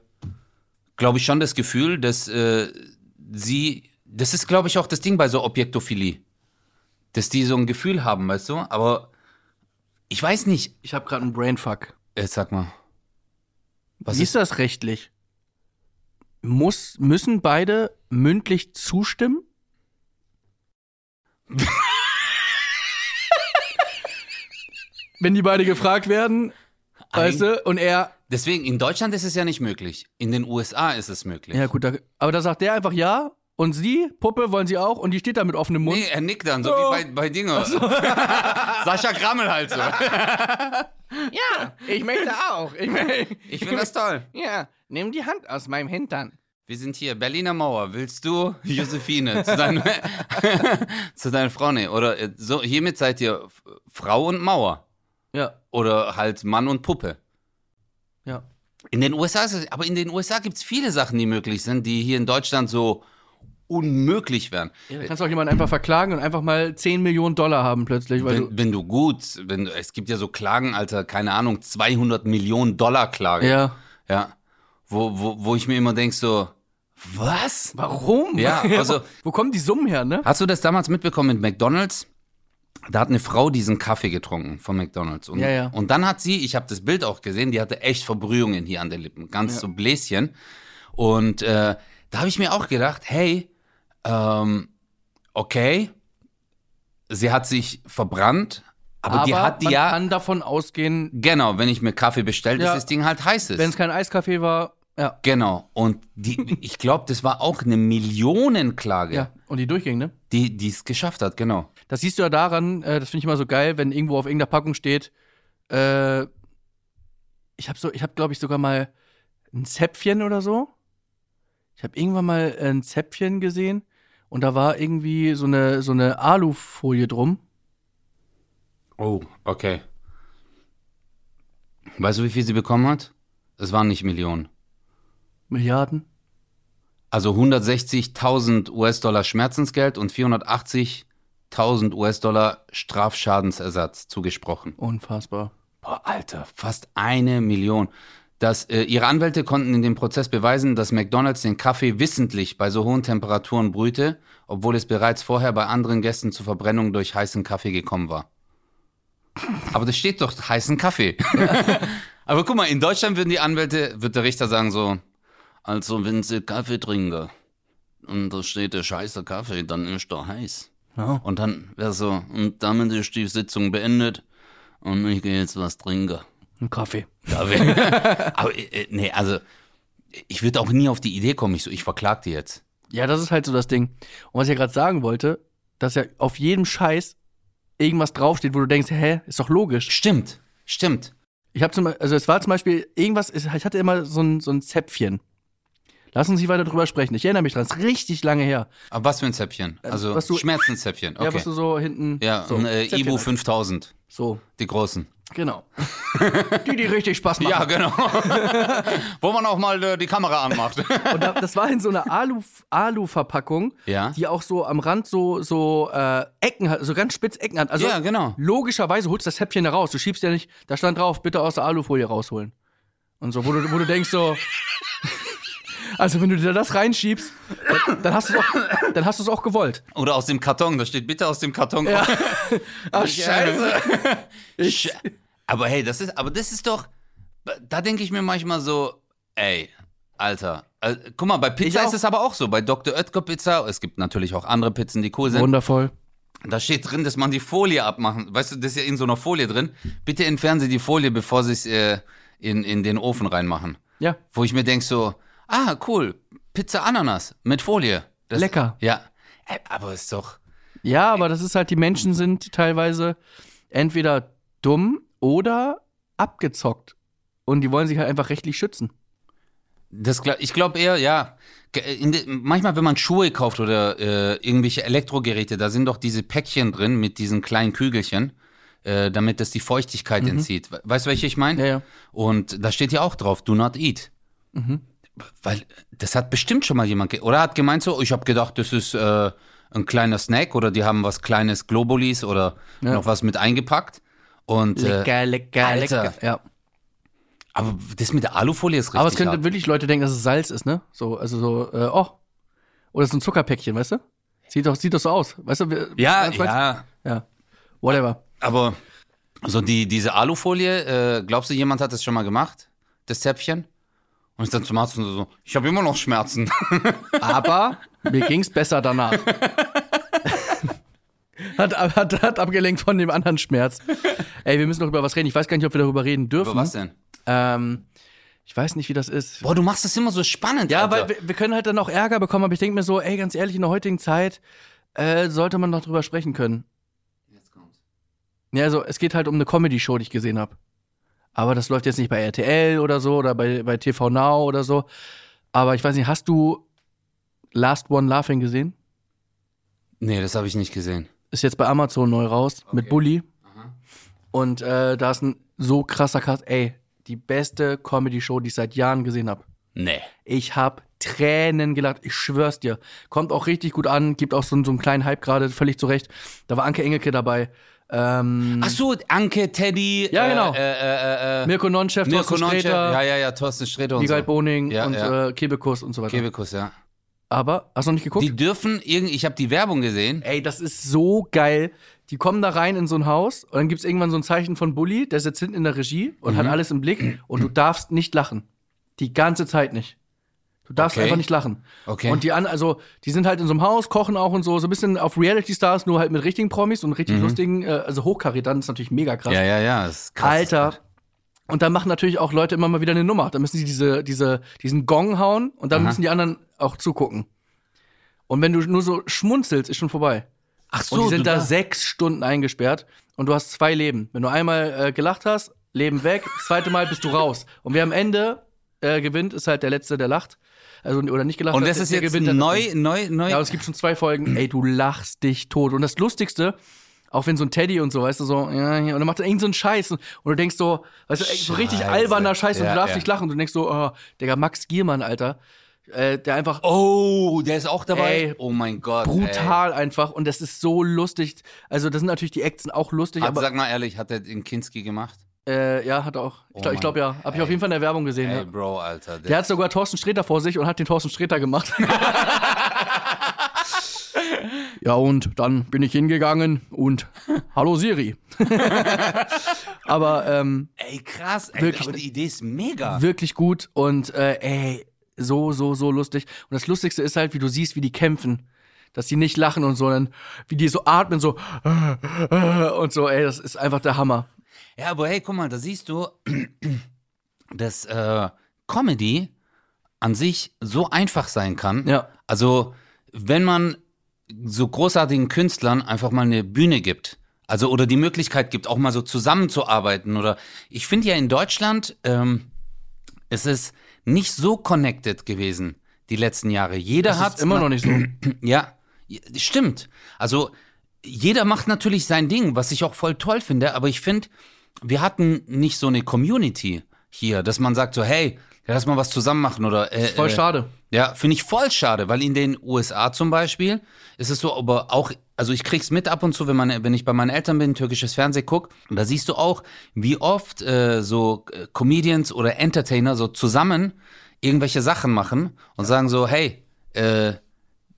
glaube ich, schon das Gefühl, dass äh, sie, das ist, glaube ich, auch das Ding bei so Objektophilie. Dass die so ein Gefühl haben, weißt du? Aber ich weiß nicht. Ich habe gerade einen Brainfuck. Äh, sag mal. Was Wie ist das rechtlich? Muss, müssen beide mündlich zustimmen? Wenn die beide gefragt werden, weißt du, und er, Deswegen, in Deutschland ist es ja nicht möglich. In den USA ist es möglich. ja gut, da, aber da sagt der einfach ja und sie, Puppe, wollen sie auch und die steht da mit offenem Mund. Nee, er nickt dann, so Oh. wie bei, bei Dinger. Sascha Grammel halt so. Ja, ich möchte auch. Ich, Ich finde das toll. Ja, nimm die Hand aus meinem Hintern. Wir sind hier, Berliner Mauer. Willst du, Josephine, zu, deinem, zu deiner Frau? Nee, oder äh, so, hiermit seid ihr Frau und Mauer. Ja, Oder halt Mann und Puppe. ja. In den USA ist es, aber in den USA gibt es viele Sachen, die möglich sind, die hier in Deutschland so unmöglich wären. ja du kannst auch jemanden einfach verklagen und einfach mal 10 Millionen Dollar haben plötzlich, weil du. Wenn, wenn du gut, wenn du, es gibt ja so Klagen, Alter, keine Ahnung, 200 Millionen Dollar Klage. Ja. Ja. Wo, wo, wo ich mir immer denk so, was? Warum? Ja, also- Wo kommen die Summen her, ne? Hast du das damals mitbekommen mit McDonalds? Da hat eine Frau diesen Kaffee getrunken von McDonalds. Und, Ja, ja. und dann hat sie, ich habe das Bild auch gesehen, die hatte echt Verbrühungen hier an den Lippen, ganz Ja. so Bläschen. Und äh, da habe ich mir auch gedacht, hey, ähm, okay, sie hat sich verbrannt, aber, die hat die man ja, kann davon ausgehen, genau, wenn ich mir Kaffee bestelle, dass das Ding halt heiß ist. wenn es kein Eiskaffee war, ja. Genau. Und die, ich glaube, das war auch eine Millionenklage, Ja, und die durchging, ne? die die es geschafft hat, genau. Das siehst du ja daran, äh, das finde ich immer so geil, wenn irgendwo auf irgendeiner Packung steht, äh, ich habe so, ich habe glaube ich sogar mal ein Zäpfchen oder so. Ich habe irgendwann mal ein Zäpfchen gesehen und da war irgendwie so eine, so eine Alufolie drum. Oh, okay. Weißt du, wie viel sie bekommen hat? Es waren nicht Millionen. Milliarden. Also 160.000 US-Dollar Schmerzensgeld und 480.000 US-Dollar Strafschadensersatz zugesprochen. Unfassbar. Boah, Alter, fast eine Million. Das, äh, ihre Anwälte konnten in dem Prozess beweisen, dass McDonald's den Kaffee wissentlich bei so hohen Temperaturen brühte, obwohl es bereits vorher bei anderen Gästen zur Verbrennung durch heißen Kaffee gekommen war. Aber das steht doch heißen Kaffee. Aber guck mal, in Deutschland würden die Anwälte, wird der Richter sagen so, also wenn Sie Kaffee trinken und da steht der scheiße Kaffee, dann ist der heiß. Ja. Und dann wäre so, und damit ist die Sitzung beendet und ich gehe jetzt was trinken. Ein Kaffee. Kaffee. Aber äh, nee, also ich würde auch nie auf die Idee kommen, ich so, ich verklag die jetzt. Ja, das ist halt so das Ding. Und was ich ja gerade sagen wollte, dass ja auf jedem Scheiß irgendwas draufsteht, wo du denkst, hä, ist doch logisch. Stimmt, stimmt. Ich habe zum Beispiel, also es war zum Beispiel irgendwas, ich hatte immer so ein, so ein Zäpfchen. Lass uns nicht weiter drüber sprechen. Ich erinnere mich dran, das ist richtig lange her. Aber was für ein Zäpfchen? Also was du- Schmerzenszäpfchen, Ja, was okay. du so hinten. Ja, so, ein äh, Zäpfchen Ibu halt. 5000, So, die großen. genau. die, die richtig Spaß machen. Ja, genau. Wo man auch mal äh, die Kamera anmacht. Und da, das war in so einer Alu, Alu-Verpackung, Ja. die auch so am Rand so, so äh, Ecken hat, so ganz spitz Ecken hat. Also Ja, genau. logischerweise holst du das Häppchen da raus. Du schiebst ja nicht, da stand drauf, bitte aus der Alufolie rausholen. Und so, wo du, wo du denkst so. Also wenn du dir das reinschiebst, dann, hast du es auch, auch gewollt. Oder aus dem Karton, da steht bitte aus dem Karton. Ja. Ach, Scheiße. Sch- aber hey, das ist, aber das ist doch, da denke ich mir manchmal so, ey, Alter, äh, guck mal, bei Ich Pizza ist es aber auch so, bei Dr. Oetker Pizza, es gibt natürlich auch andere Pizzen, die cool sind. Wundervoll. Da steht drin, dass man die Folie abmachen. Weißt du, das ist ja in so einer Folie drin. Bitte entfernen Sie die Folie, bevor Sie es äh, in, in den Ofen reinmachen. Ja. Wo ich mir denke so, ah, cool, Pizza Ananas mit Folie. Das, Lecker. Ja. Aber ist doch, Ja, aber das ist halt, die Menschen sind teilweise entweder dumm oder abgezockt. Und die wollen sich halt einfach rechtlich schützen. Das, ich glaube eher, ja. Manchmal, wenn man Schuhe kauft oder äh, irgendwelche Elektrogeräte, da sind doch diese Päckchen drin mit diesen kleinen Kügelchen, äh, damit das die Feuchtigkeit entzieht. We- Weißt du, welche ich meine? Ja, ja. Und da steht ja auch drauf, do not eat. Weil das hat bestimmt schon mal jemand, oder hat gemeint so, ich habe gedacht, das ist äh, ein kleiner Snack oder die haben was kleines Globulis oder Ja. noch was mit eingepackt. Und, äh, Lecker, lecker, Alter. lecker. Ja. aber das mit der Alufolie ist richtig. Aber es könnte wirklich Leute denken, dass es Salz ist, ne? So, also so, äh, oh. Oder so ein Zuckerpäckchen, weißt du? Sieht doch, sieht doch so aus. Weißt du? wir- Ja, ja. Ja. Whatever. Aber so die, diese Alufolie, äh, glaubst du, jemand hat das schon mal gemacht? Das Zäpfchen? Und ich dann zum Arzt und so, ich habe immer noch Schmerzen. Aber mir ging's besser danach. hat, hat, hat abgelenkt von dem anderen Schmerz. Ey, wir müssen noch über was reden. Ich weiß gar nicht, ob wir darüber reden dürfen. Aber was denn? Ähm, ich weiß nicht, wie das ist. Boah, du machst das immer so spannend. Ja, Alter. weil wir, wir können halt dann auch Ärger bekommen, aber ich denke mir so, ey, ganz ehrlich, in der heutigen Zeit äh, sollte man noch drüber sprechen können. Jetzt kommt's. Ja, also es geht halt um eine Comedy-Show, die ich gesehen habe. Aber das läuft jetzt nicht bei RTL oder so oder bei, bei TV Now oder so. Aber ich weiß nicht, hast du Last One Laughing gesehen? Nee, das habe ich nicht gesehen. Ist jetzt bei Amazon neu raus mit Bully. Und äh, da ist ein so krasser Cast. Ey, die beste Comedy-Show, die ich seit Jahren gesehen habe. Nee. Ich hab Tränen gelacht, ich schwör's dir. Kommt auch richtig gut an, gibt auch so, so einen kleinen Hype gerade, völlig zu Recht. Da war Anke Engelke dabei. Ähm, Ach so, Anke, Teddy. Ja, genau. Äh, äh, äh, äh, Mirko Nonchef, Mirko Thorsten Nonchef. Sträter, Ja, ja, ja, Thorsten Sträter und Miguel so. Boning Ja, und ja. Äh, Kebekus und so weiter. Kebekus, ja. Aber, hast du noch nicht geguckt? Die dürfen irgendwie, ich habe die Werbung gesehen. Ey, das ist so geil. Die kommen da rein in so ein Haus und dann gibt's irgendwann so ein Zeichen von Bully, der sitzt hinten in der Regie und Mhm. hat alles im Blick und du darfst nicht lachen. Die ganze Zeit nicht. Du darfst Okay. einfach nicht lachen. Okay. Und die an, also, die sind halt in so einem Haus, kochen auch und so, so ein bisschen auf Reality Stars, nur halt mit richtigen Promis und richtig lustigen, äh, also Hochkarätern, ist natürlich mega krass. Mhm. Ja, ja, ja. Ist krass. Alter. Und dann machen natürlich auch Leute immer mal wieder eine Nummer. Da müssen sie diese, diese, diesen Gong hauen und dann Aha. müssen die anderen auch zugucken. Und wenn du nur so schmunzelst, ist schon vorbei. Ach Und die sind da sechs Stunden eingesperrt und du hast zwei Leben. Wenn du einmal äh, gelacht hast, Leben weg, das zweite Mal bist du raus. Und wer am Ende äh, gewinnt, ist halt der Letzte, der lacht. Also oder nicht gelacht Und hat, das ist der jetzt gewinnt neu, neu, neu. Ja, aber es gibt schon zwei Folgen. Ey, du lachst dich tot. Und das Lustigste, auch wenn so ein Teddy und so, weißt du, so, ja, ja, und dann macht er irgend so einen Scheiß. Und du denkst so, weißt du, ey, so richtig Scheiße. alberner Scheiß und Ja, du darfst ja. nicht lachen. Und du denkst so, oh, Digga, Max Giermann, Alter, äh, der einfach oh, der ist auch dabei. Ey, oh mein Gott. brutal einfach. Und das ist so lustig. Also, das sind natürlich die Acts auch lustig, Ey. Hat, aber sag mal ehrlich, hat er den Kinski gemacht? Äh, ja, hat er auch. Ich Oh glaube, mein glaub, ja. Hab ich auf jeden Fall in der Werbung gesehen. Ey, Ja. Bro, Alter. Der hat sogar Thorsten Sträter vor sich und hat den Thorsten Sträter gemacht. ja, und dann bin ich hingegangen und hallo Siri. Aber ähm, ey, krass. Ey, Wirklich. aber die Idee ist mega. wirklich gut und äh, ey, so, so, so lustig. Und das Lustigste ist halt, wie du siehst, wie die kämpfen. Dass die nicht lachen und so, dann, wie die so atmen, so und so, ey, das ist einfach der Hammer. Ja, aber hey, guck mal, da siehst du, dass äh, Comedy an sich so einfach sein kann. Ja. Also, wenn man so großartigen Künstlern einfach mal eine Bühne gibt, also oder die Möglichkeit gibt, auch mal so zusammenzuarbeiten oder ich finde ja in Deutschland, ähm, es ist nicht so connected gewesen die letzten Jahre. Jeder Das hat ist immer noch nicht so. ja, stimmt. Also jeder macht natürlich sein Ding, was ich auch voll toll finde, aber ich finde, wir hatten nicht so eine Community hier, dass man sagt so, hey, lass mal was zusammen machen oder äh, Voll äh, schade. ja, finde ich voll schade, weil in den USA zum Beispiel ist es so, aber auch, also ich krieg's mit ab und zu, wenn, man, wenn ich bei meinen Eltern bin, türkisches Fernsehen guck, und da siehst du auch, wie oft äh, so äh, Comedians oder Entertainer so zusammen irgendwelche Sachen machen und sagen so, hey, äh,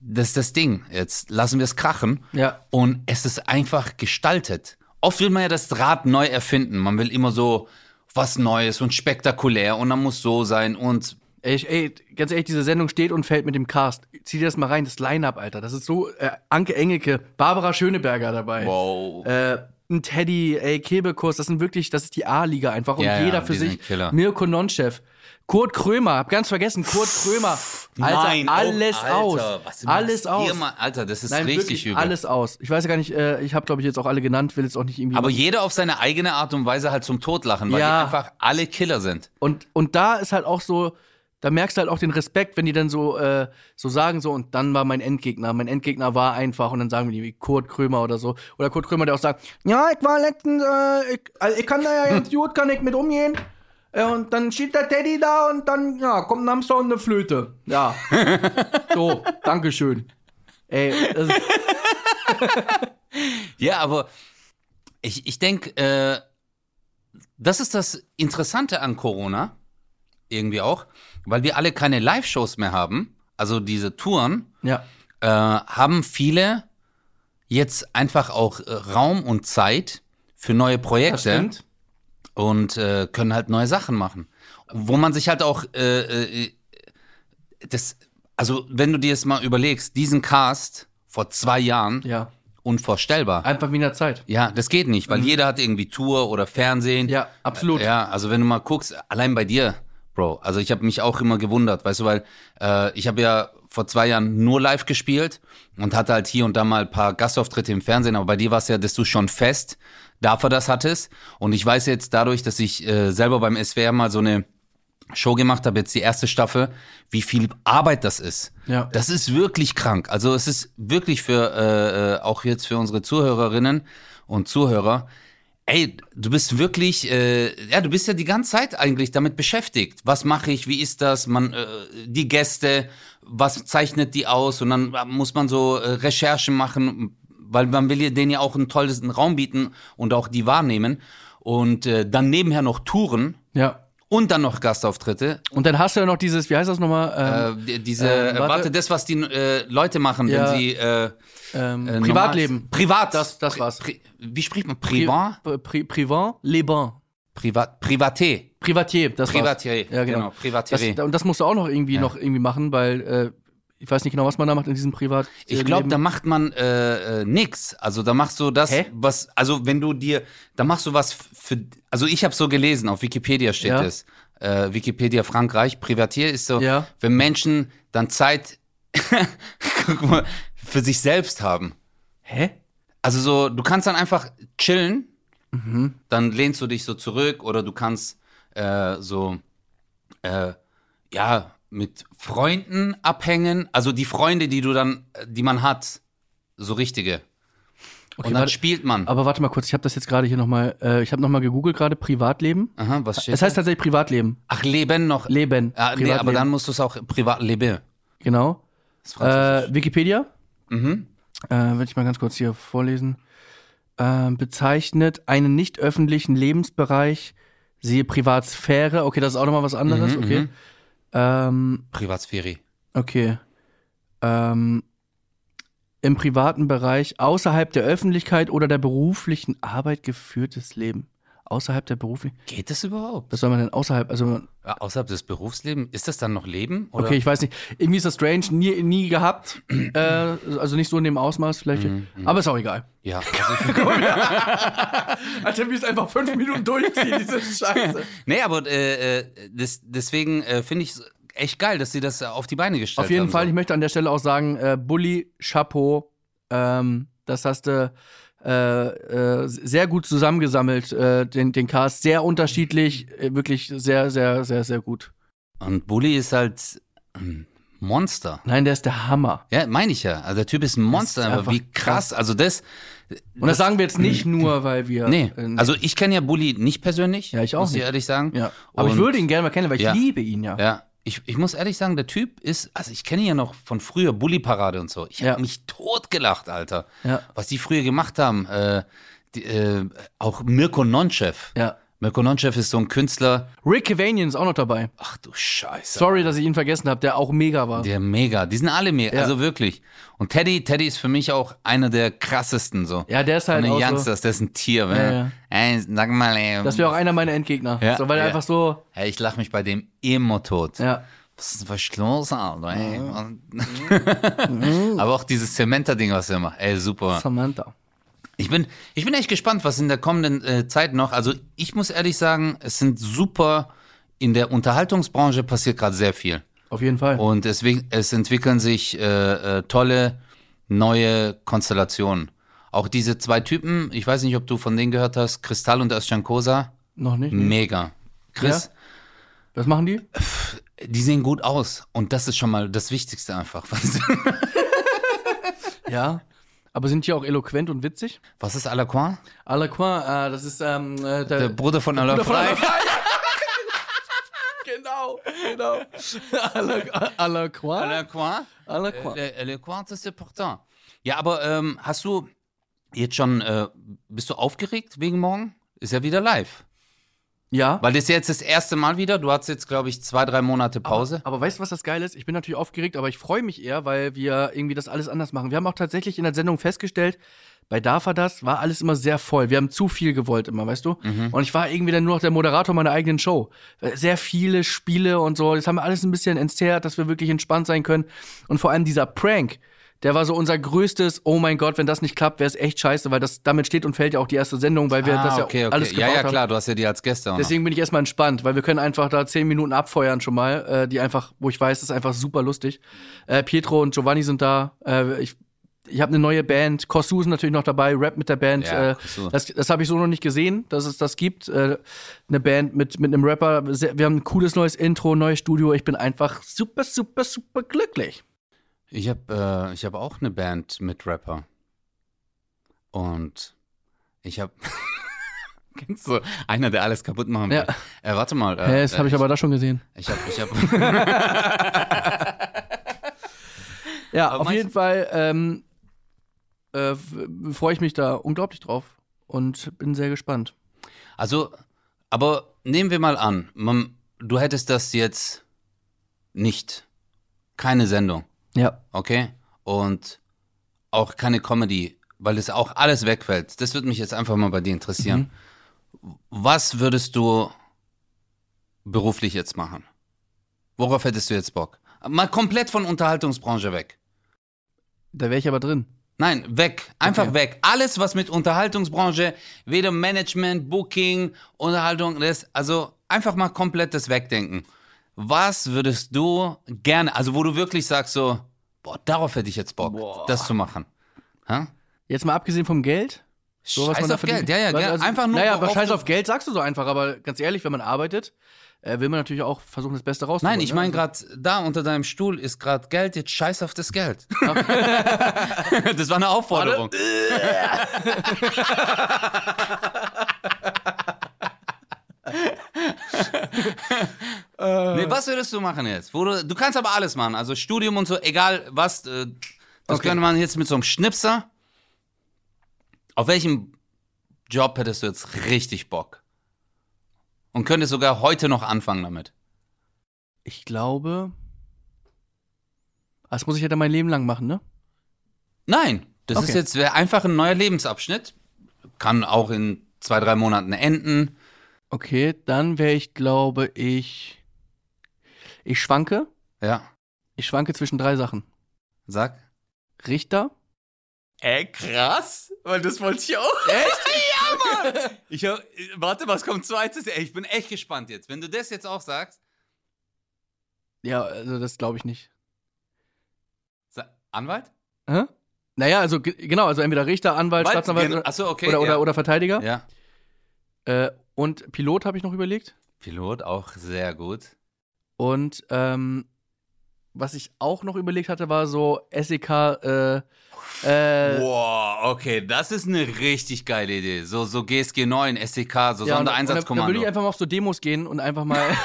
das ist das Ding, jetzt lassen wir es krachen. Ja. Und es ist einfach gestaltet. Oft will man ja das Rad neu erfinden. Man will immer so was Neues und spektakulär und dann muss so sein und Ey, ey, ganz ehrlich, diese Sendung steht und fällt mit dem Cast. Zieh dir das mal rein, das Line-Up, Alter. Das ist so, äh, Anke Engelke, Barbara Schöneberger dabei. wow. Äh, ein Teddy, ey, Kebekus, das sind wirklich, das ist die A-Liga einfach. Und Ja, ja, jeder für die sich. Killer. Mirko Nonchev. Kurt Krömer, hab ganz vergessen, Kurt Krömer. Alter, Nein, alles oh, Alter, aus. was alles aus. mal? Alter, das ist Nein, richtig übel. alles aus. Ich weiß ja gar nicht, äh, ich habe glaube ich jetzt auch alle genannt, will jetzt auch nicht irgendwie. Aber jeder auf seine eigene Art und Weise halt zum Tod lachen, weil Ja. die einfach alle Killer sind. Und, und da ist halt auch so, da merkst du halt auch den Respekt, wenn die dann so, äh, so sagen, so, und dann war mein Endgegner. Mein Endgegner war einfach, und dann sagen wir die wie Kurt Krömer oder so. Oder Kurt Krömer, der auch sagt, ja, ich war letztens, äh, ich, also ich kann da ja ganz gut, kann ich mit umgehen. Äh, und dann steht der Teddy da und dann, ja, kommt ein Hamster und eine Flöte. Ja. so, Dankeschön. Ey, das, Ja, aber ich, ich denke, äh, das ist das Interessante an Corona, irgendwie auch, weil wir alle keine Live-Shows mehr haben, also diese Touren, ja. äh, haben viele jetzt einfach auch äh, Raum und Zeit für neue Das Projekte stimmt. Und äh, können halt neue Sachen machen. Wo man sich halt auch äh, äh, das, also wenn du dir jetzt mal überlegst, diesen Cast vor zwei Jahren, Ja. unvorstellbar. Einfach wie in der Zeit. Ja, das geht nicht, weil jeder hat irgendwie Tour oder Fernsehen. Mhm. Ja, absolut. Ja, also wenn du mal guckst, allein bei dir, Bro, also ich habe mich auch immer gewundert, weißt du, weil äh, ich habe ja vor zwei Jahren nur live gespielt und hatte halt hier und da mal ein paar Gastauftritte im Fernsehen, aber bei dir war es ja, dass du schon fest dafür das hattest und ich weiß jetzt dadurch, dass ich äh, selber beim SWR mal so eine Show gemacht habe, jetzt die erste Staffel, wie viel Arbeit das ist. Ja. Das ist wirklich krank. Also es ist wirklich für äh, äh, auch jetzt für unsere Zuhörerinnen und Zuhörer. Ey, du bist wirklich, äh, ja, du bist ja die ganze Zeit eigentlich damit beschäftigt. Was mache ich? Wie ist das? Man, äh, die Gäste, was zeichnet die aus? Und dann muss man so äh, Recherchen machen, weil man will ja denen ja auch einen tollen Raum bieten und auch die wahrnehmen. Und äh, dann nebenher noch Touren Ja. Und dann noch Gastauftritte. Und dann hast du ja noch dieses, wie heißt das nochmal? Ähm, Äh, die- diese, ähm, äh, warte. warte. das, was die äh, Leute machen, Ja. wenn sie äh, ähm, äh, Privatleben. Privat. Das- das war's. Pri, wie spricht man? Privat? Pri Pri Privat, Leban. Privat. Privaté. Privatier, das war's. Privatier. Ja, genau. genau. Privatier. Das, und das musst du auch noch irgendwie noch irgendwie machen, weil äh, ich weiß nicht genau, was man da macht in diesem Privat. Ich glaube, da macht man äh, äh, nix. Also da machst du das, Hä? was, also wenn du dir, da machst du was für, also ich habe so gelesen, auf Wikipedia steht Ja. es. Äh, Wikipedia Frankreich, Privatier ist so, Ja. wenn Menschen dann Zeit guck mal, für sich selbst haben. Hä? Also so, du kannst dann einfach chillen, Mhm. dann lehnst du dich so zurück oder du kannst äh, so, äh, ja, mit Freunden abhängen, also die Freunde, die du dann, äh, die man hat, so richtige. und dann warte- spielt man. Aber warte mal kurz, ich habe das jetzt gerade hier nochmal, äh, ich habe nochmal gegoogelt gerade, Privatleben. Aha, was steht Es heißt tatsächlich Privatleben. Ach, Leben noch. Leben. Ah, nee, aber dann musst du es auch privat leben. Genau. Das. Äh, Wikipedia. mhm. Äh, Werde ich mal ganz kurz hier vorlesen. Ähm, bezeichnet einen nicht öffentlichen Lebensbereich, siehe Privatsphäre. Okay, das ist auch nochmal was anderes. Mhm, okay. Ähm, Privatsphäre. okay. Ähm, Im privaten Bereich, außerhalb der Öffentlichkeit oder der beruflichen Arbeit geführtes Leben. Außerhalb der beruflichen. Geht das überhaupt? Was soll man denn außerhalb? Also, Ja, außerhalb des Berufslebens? Ist das dann noch Leben? Oder? okay, ich weiß nicht. Irgendwie ist das strange, nie, nie gehabt. äh, also nicht so in dem Ausmaß vielleicht. Mhm, Aber ist auch egal. Ja, also ich, wir es einfach fünf Minuten durchziehen, diese Scheiße. nee, aber äh, äh, das, deswegen äh, finde ich es echt geil, dass sie das auf die Beine gestellt haben. Auf jeden Fall, ich So. möchte an der Stelle auch sagen, äh, Bully, Chapeau, ähm, das hast du äh, äh, sehr gut zusammengesammelt, äh, den, den Cast. Sehr unterschiedlich, äh, wirklich sehr, sehr, sehr, sehr gut. Und Bully ist halt ein Monster. Nein, der ist der Hammer. Ja, meine ich ja. Also der Typ ist ein Monster, ist aber wie krass. Also das. Und das, sagen wir jetzt nicht nur, weil wir. Nee, äh, also ich kenne ja Bully nicht persönlich. Ja, ich auch muss ich nicht. ehrlich sagen. ja. Aber ich Und- würde ihn gerne mal kennen, weil ich Ja. liebe ihn ja. Ja, ich, ich muss ehrlich sagen, der Typ ist, also ich kenne ihn ja noch von früher, Bully-Parade und so. Ich habe Ja. mich totgelacht, Alter. Ja. Was die früher gemacht haben. Äh, die, äh, auch Mirko Nonchev. Ja. Mirko Nonchev ist so ein Künstler. Rick Cavanian ist auch noch dabei. Ach du Scheiße. Sorry, dass ich ihn vergessen habe, der auch mega war. Der mega. Die sind alle mega. Ja. Also wirklich. Und Teddy, Teddy ist für mich auch einer der krassesten so. Ja, der ist Von halt den auch so, Youngsters, der ist ein Tier. Ja, Ja. Ey, sag mal, ey. Das wäre auch einer meiner Endgegner. Ja, so, weil er einfach so, Hey, ich lach mich bei dem immer tot. ja. Was ist was ist los, Alter? Ey? Aber auch dieses Cementa-Ding, was er macht. Ey, super. Samantha. Ich bin, ich bin echt gespannt, was in der kommenden äh, Zeit noch. Also, ich muss ehrlich sagen, es sind super. In der Unterhaltungsbranche passiert gerade sehr viel. Auf jeden Fall. Und deswegen, es entwickeln sich äh, äh, tolle neue Konstellationen. Auch diese zwei Typen, ich weiß nicht, ob du von denen gehört hast, Kristall und Özcan Kosa, Noch nicht? mega. Chris, Was machen die? die sehen gut aus. Und das ist schon mal das Wichtigste einfach. Ja. Aber sind die auch eloquent und witzig? Was ist Alacoin? Alacoin, äh, das ist ähm, äh, der, Der Bruder von Alain Frey. Genau, genau. Ala- Alacoin? Alacoin? Alacoin. Le, le Coin, c'est important. Ja, aber ähm, hast du jetzt schon, äh, bist du aufgeregt wegen morgen? Ist ja wieder live. Ja. Weil das ist jetzt das erste Mal wieder. Du hast jetzt, glaube ich, zwei, drei Monate Pause. Aber weißt du, was das Geile ist? Ich bin natürlich aufgeregt, aber ich freue mich eher, weil wir irgendwie das alles anders machen. Wir haben auch tatsächlich in der Sendung festgestellt, bei Darf das war alles immer sehr voll. Wir haben zu viel gewollt immer, weißt du? Und ich war irgendwie dann nur noch der Moderator meiner eigenen Show. Sehr viele Spiele und so. Das haben wir alles ein bisschen entzerrt, dass wir wirklich entspannt sein können. Und vor allem dieser Prank, der war so unser größtes, oh mein Gott, wenn das nicht klappt, wäre es echt scheiße, weil das damit steht und fällt ja auch die erste Sendung, weil wir ah, das ja okay, okay. alles Ja, gebaut ja, haben. klar, du hast ja die als Gäste auch noch. Deswegen bin ich erstmal entspannt, weil wir können einfach da zehn Minuten abfeuern schon mal, äh, die einfach, wo ich weiß, das ist einfach super lustig. Äh, Pietro und Giovanni sind da. Äh, ich ich habe eine neue Band. Kosu ist natürlich noch dabei, Rap mit der Band. Ja, äh, das das habe ich so noch nicht gesehen, dass es das gibt. Äh, eine Band mit, mit einem Rapper. Wir haben ein cooles neues Intro, neues Studio. Ich bin einfach super, super, super glücklich. Ich habe äh, ich hab auch eine Band mit Rapper. Und ich habe. Kennst du einer, der alles kaputt machen will? Ja. Äh, warte mal. Äh, Hä, das habe ich äh, aber da schon gesehen. Ich habe. Ich hab, Ja, Aber auf jeden Fall ähm, äh, freue ich mich da unglaublich drauf und bin sehr gespannt. also, aber nehmen wir mal an, man, du hättest das jetzt nicht. Keine Sendung. Ja. okay? Und auch keine Comedy, weil es auch alles wegfällt. Das würde mich jetzt einfach mal bei dir interessieren. Was würdest du beruflich jetzt machen? Worauf hättest du jetzt Bock? Mal komplett von Unterhaltungsbranche weg. Da wäre ich aber drin. Nein, weg. Einfach Okay. weg. Alles, was mit Unterhaltungsbranche, weder Management, Booking, Unterhaltung, das, also einfach mal komplett das Wegdenken. Was würdest du gerne, also wo du wirklich sagst so, boah, darauf hätte ich jetzt Bock, Boah. das zu machen. Ha? Jetzt mal abgesehen vom Geld. So, was Scheiß man da auf Geld, ja, ja, also, einfach nur, Naja, aber scheiß auf Geld sagst du so einfach, aber ganz ehrlich, wenn man arbeitet, äh, will man natürlich auch versuchen, das Beste rauszuholen. Nein, ich ne? meine Also- gerade, da unter deinem Stuhl ist gerade Geld, jetzt scheiß auf das Geld. das war eine Aufforderung. nee, was würdest du machen jetzt? Du, du kannst aber alles machen, also Studium und so, egal was. Äh, das Okay. könnte man jetzt mit so einem Schnipser. Auf welchem Job hättest du jetzt richtig Bock? Und könntest sogar heute noch anfangen damit. Ich glaube. Das muss ich ja dann mein Leben lang machen, ne? Nein, das Okay. ist jetzt einfach ein neuer Lebensabschnitt. Kann auch in zwei, drei Monaten enden. Okay, dann wäre ich, glaube ich. Ich schwanke. Ja, Ich schwanke zwischen drei Sachen. sag. Richter. Ey, krass, weil das wollte ich auch. Echt? ja, Mann. Ich hab, warte, was kommt zweites? Ey, ich bin echt gespannt jetzt. Wenn du das jetzt auch sagst, Ja, also das glaube ich nicht. sag, Anwalt? Hä? Naja, also ge- genau, also entweder Richter, Anwalt, Staatsanwalt Achso, okay. oder, ja. oder, oder Verteidiger. ja. Äh, und Pilot habe ich noch überlegt. Pilot auch sehr gut. Und ähm, was ich auch noch überlegt hatte, war so SEK, äh, äh, Wow, okay, das ist eine richtig geile Idee. So, so GSG 9, SEK, so ja, Sondereinsatzkommando. würde ich einfach mal auf so Demos gehen und einfach mal.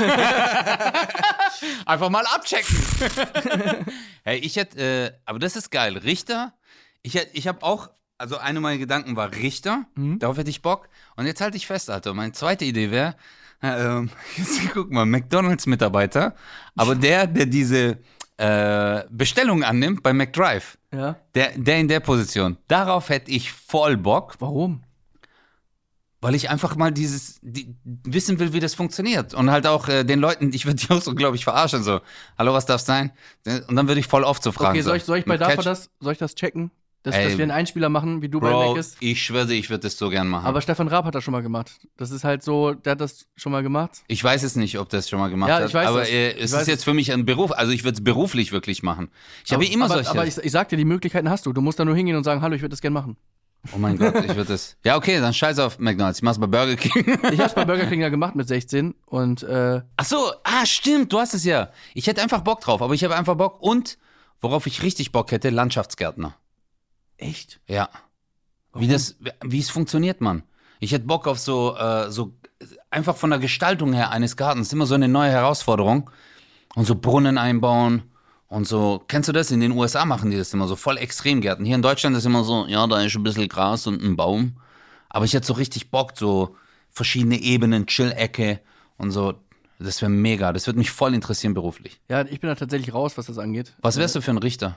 Einfach mal abchecken. hey, ich hätte, äh, aber das ist geil. Richter, ich, hätt- ich habe auch, also eine meiner Gedanken war Richter, Mhm. darauf hätte ich Bock. Und jetzt halte ich fest, Alter. Meine zweite Idee wäre, äh, ähm, jetzt guck mal, McDonalds-Mitarbeiter, aber der, der diese äh, Bestellung annimmt bei McDrive, ja. der, der in der Position, darauf hätte ich voll Bock, Warum? weil ich einfach mal dieses die, wissen will, wie das funktioniert und halt auch äh, den Leuten, ich würde die auch so, glaube ich, verarschen so. Hallo, was darf sein? Und dann würde ich voll oft so fragen. Okay, soll ich, soll ich bei DAFA das, soll ich das checken? Dass, Ey, dass wir einen Einspieler machen, wie du bei Bro, Mac ist? ich schwöre, ich würde das so gern machen. Aber Stefan Raab hat das schon mal gemacht. Das ist halt so, der hat das schon mal gemacht. ich weiß es nicht, ob das schon mal gemacht Ja, hat. ich weiß aber das. äh, es ist jetzt für mich ein Beruf. Also ich würde es beruflich wirklich machen. Ich habe aber, immer aber, solche. Aber ich, ich sag dir, die Möglichkeiten hast du. Du musst da nur hingehen und sagen, hallo, ich würde das gerne machen. oh mein Gott, ich würde das. Ja, okay, dann scheiß auf McDonalds. Ich mach's bei Burger King. Ich hab's bei Burger King ja gemacht mit 16 und äh, Ach so, ah, stimmt, du hast es ja. Ich hätte einfach Bock drauf, aber ich habe einfach Bock und worauf ich richtig Bock hätte, Landschaftsgärtner. Echt? Ja. Wie das, wie es funktioniert, Mann. Ich hätte Bock auf so, äh, so einfach von der Gestaltung her eines Gartens immer so eine neue Herausforderung und so Brunnen einbauen und so. Kennst du das? In den USA machen die das immer so voll Extremgärten. Hier in Deutschland ist immer so, ja, da ist ein bisschen Gras und ein Baum. Aber ich hätte so richtig Bock, so verschiedene Ebenen, Chill-Ecke und so. Das wäre mega. Das würde mich voll interessieren beruflich. Ja, ich bin da tatsächlich raus, was das angeht. Was wärst du für ein Richter?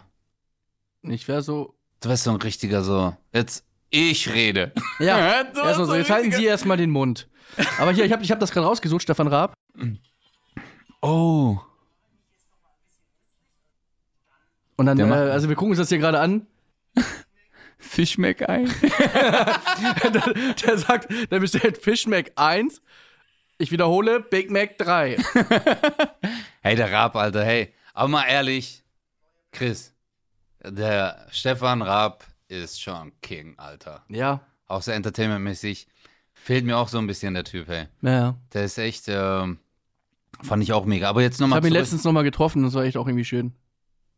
Ich wäre so. Du wärst so ein richtiger so. Jetzt ich rede. Ja, Du erstmal so, so jetzt halten Sie erstmal den Mund. Aber hier, ich habe ich hab das gerade rausgesucht, Stefan Raab. Oh. Und dann, äh, also wir gucken uns das hier gerade an. Fischmeck ein. der, der sagt, der bestellt Fish Mac 1. Ich wiederhole, Big Mac 3. Hey, der Raab, Alter, hey. Aber mal ehrlich, Chris, der Stefan Raab ist schon King, Alter. Ja, Auch so entertainmentmäßig. Fehlt mir auch so ein bisschen der Typ, hey. naja. Der ist echt, ähm, fand ich auch mega. Aber jetzt Ich nochmal habe ihn letztens nochmal getroffen, das war echt auch irgendwie schön.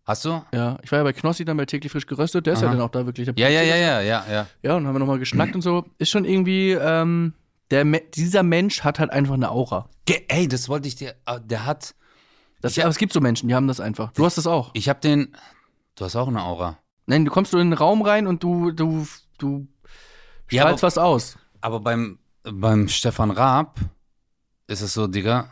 Hast du? Ja, ich war ja bei Knossi dann bei täglich frisch geröstet, der ist ja Aha. dann auch da wirklich. der Ja, ja, ja, ja, ja, ja. Ja, und haben wir nochmal geschnackt und so. Ist schon irgendwie, ähm, der, dieser Mensch hat halt einfach eine Aura. Ge ey, das wollte ich dir, äh, der hat, Das, Ich aber es gibt so Menschen, die haben das einfach. Du hast das auch. ich hab den, du hast auch eine Aura. Nein, du kommst du in den Raum rein und du, du, du Ja, strahlst aber- was aus. Aber beim, beim Stefan Raab ist es so, Digga,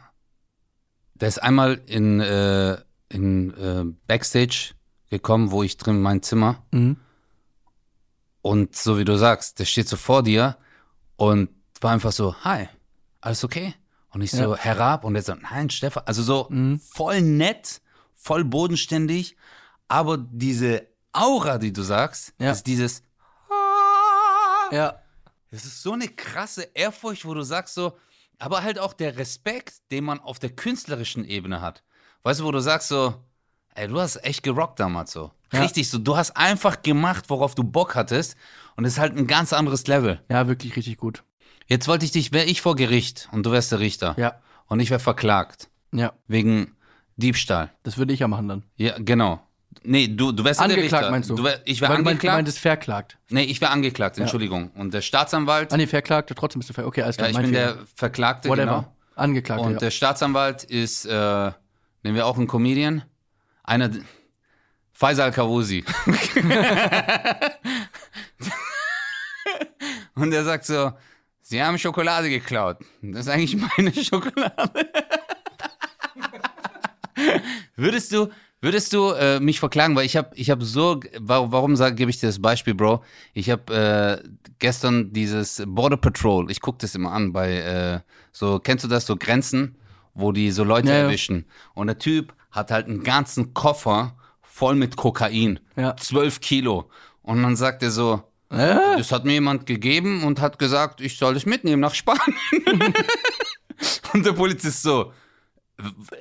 der ist einmal in, äh, in äh, Backstage gekommen, wo ich drin mein Zimmer Mhm. und so wie du sagst, der steht so vor dir und war einfach so, hi, alles okay? Und ich so, Ja. Herr Raab und er so, nein, Stefan, also so Mhm. voll nett, voll bodenständig, aber diese Aura, die du sagst, Ja. ist dieses Ja. Das ist so eine krasse Ehrfurcht, wo du sagst so, aber halt auch der Respekt, den man auf der künstlerischen Ebene hat. Weißt du, wo du sagst so, Ey, du hast echt gerockt damals so. Ja. Richtig so. Du hast einfach gemacht, worauf du Bock hattest. Und es ist halt ein ganz anderes Level. Ja, wirklich richtig gut. Jetzt wollte ich dich, wäre ich vor Gericht und du wärst der Richter. Ja. Und ich wäre verklagt. Ja, Wegen Diebstahl. das würde ich ja machen dann. Ja, genau. Nee, du, du wärst ja der Angeklagt Richter. meinst du? wär, ich wäre du angeklagt. Du meintest verklagt. nee, ich wäre angeklagt, Entschuldigung. Und der Staatsanwalt, Ah nee, verklagt, trotzdem bist du verklagt. Okay, alles ja, klar. ich mein bin Fehler. der Verklagte, Whatever. genau. Angeklagt, Und ja. der Staatsanwalt ist, äh, nehmen wir auch einen Comedian, einer, Faisal Kavusi. Und er sagt so, Sie haben Schokolade geklaut. Das ist eigentlich meine Schokolade. würdest du, würdest du äh, mich verklagen? Weil ich habe, ich habe so, warum, warum gebe ich dir das Beispiel, Bro? Ich habe äh, gestern dieses Border Patrol. Ich gucke das immer an bei äh, so, kennst du das so Grenzen, wo die so Leute Ja, ja. erwischen? Und der Typ hat halt einen ganzen Koffer voll mit Kokain, Ja. zwölf Kilo. Und dann sagt er so, Äh? das hat mir jemand gegeben und hat gesagt, ich soll das mitnehmen nach Spanien. und der Polizist so,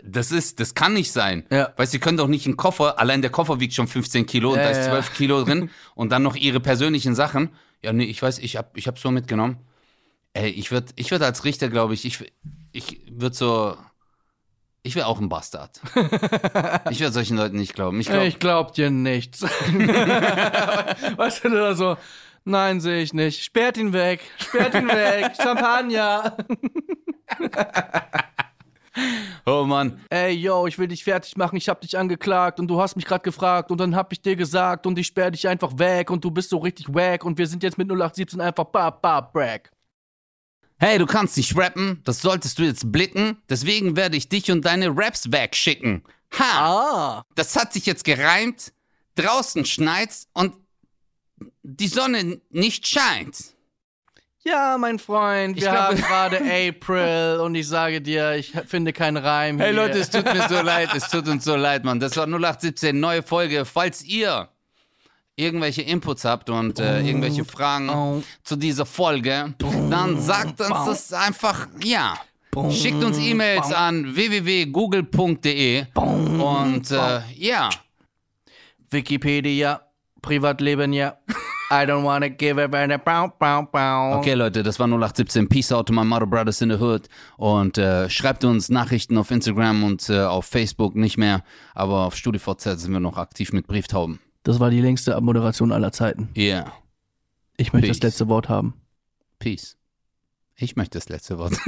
das ist, das kann nicht sein. Ja. Weißt du, Sie können doch nicht einen Koffer, allein der Koffer wiegt schon 15 Kilo und Ja, da ist ja. 12 Kilo drin und dann noch Ihre persönlichen Sachen. Ja, nee, ich weiß, ich hab, ich hab so mitgenommen. Ey, ich würde ich würd als Richter, glaube ich, ich, ich würde so, ich wäre auch ein Bastard. ich würde solchen Leuten nicht glauben. Ich glaube, Ich glaub dir nichts. weißt du, da so, nein, sehe ich nicht. Sperrt ihn weg, sperrt ihn weg, Champagner. oh Mann, Ey, yo, ich will dich fertig machen, ich hab dich angeklagt und du hast mich gerade gefragt und dann hab ich dir gesagt und ich sperr dich einfach weg und du bist so richtig wack und wir sind jetzt mit 0817 einfach ba, ba, brag. Hey, du kannst nicht rappen, das solltest du jetzt blicken, deswegen werde ich dich und deine Raps wegschicken. Ha! Ah. Das hat sich jetzt gereimt, draußen schneit's und die Sonne nicht scheint. Ja, mein Freund, wir Ich glaub- haben gerade April und ich sage dir, ich finde keinen Reim Hey hier. Leute, es tut mir so leid, es tut uns so leid, Mann. Das war 0817, neue Folge. Falls ihr irgendwelche Inputs habt und äh, irgendwelche Fragen Oh. zu dieser Folge, dann sagt uns das einfach, ja. Schickt uns E-Mails an www.google.de und äh, ja. Wikipedia, Privatleben, ja. I don't wanna give a bow, bow, bow. Okay, Leute, das war 0817. Peace out to my mother brothers in the hood. Und äh, schreibt uns Nachrichten auf Instagram und äh, auf Facebook nicht mehr. Aber auf StudiVZ sind wir noch aktiv mit Brieftauben. Das war die längste Abmoderation aller Zeiten. Yeah. Ich möchte das Peace. letzte Wort haben. Peace. Ich möchte das letzte Wort.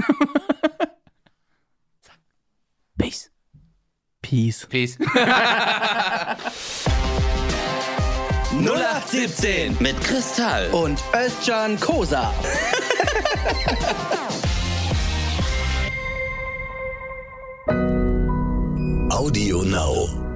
Peace. Peace. Peace. 0817 mit Kristall. Und Özcan Kosa. Audio Now.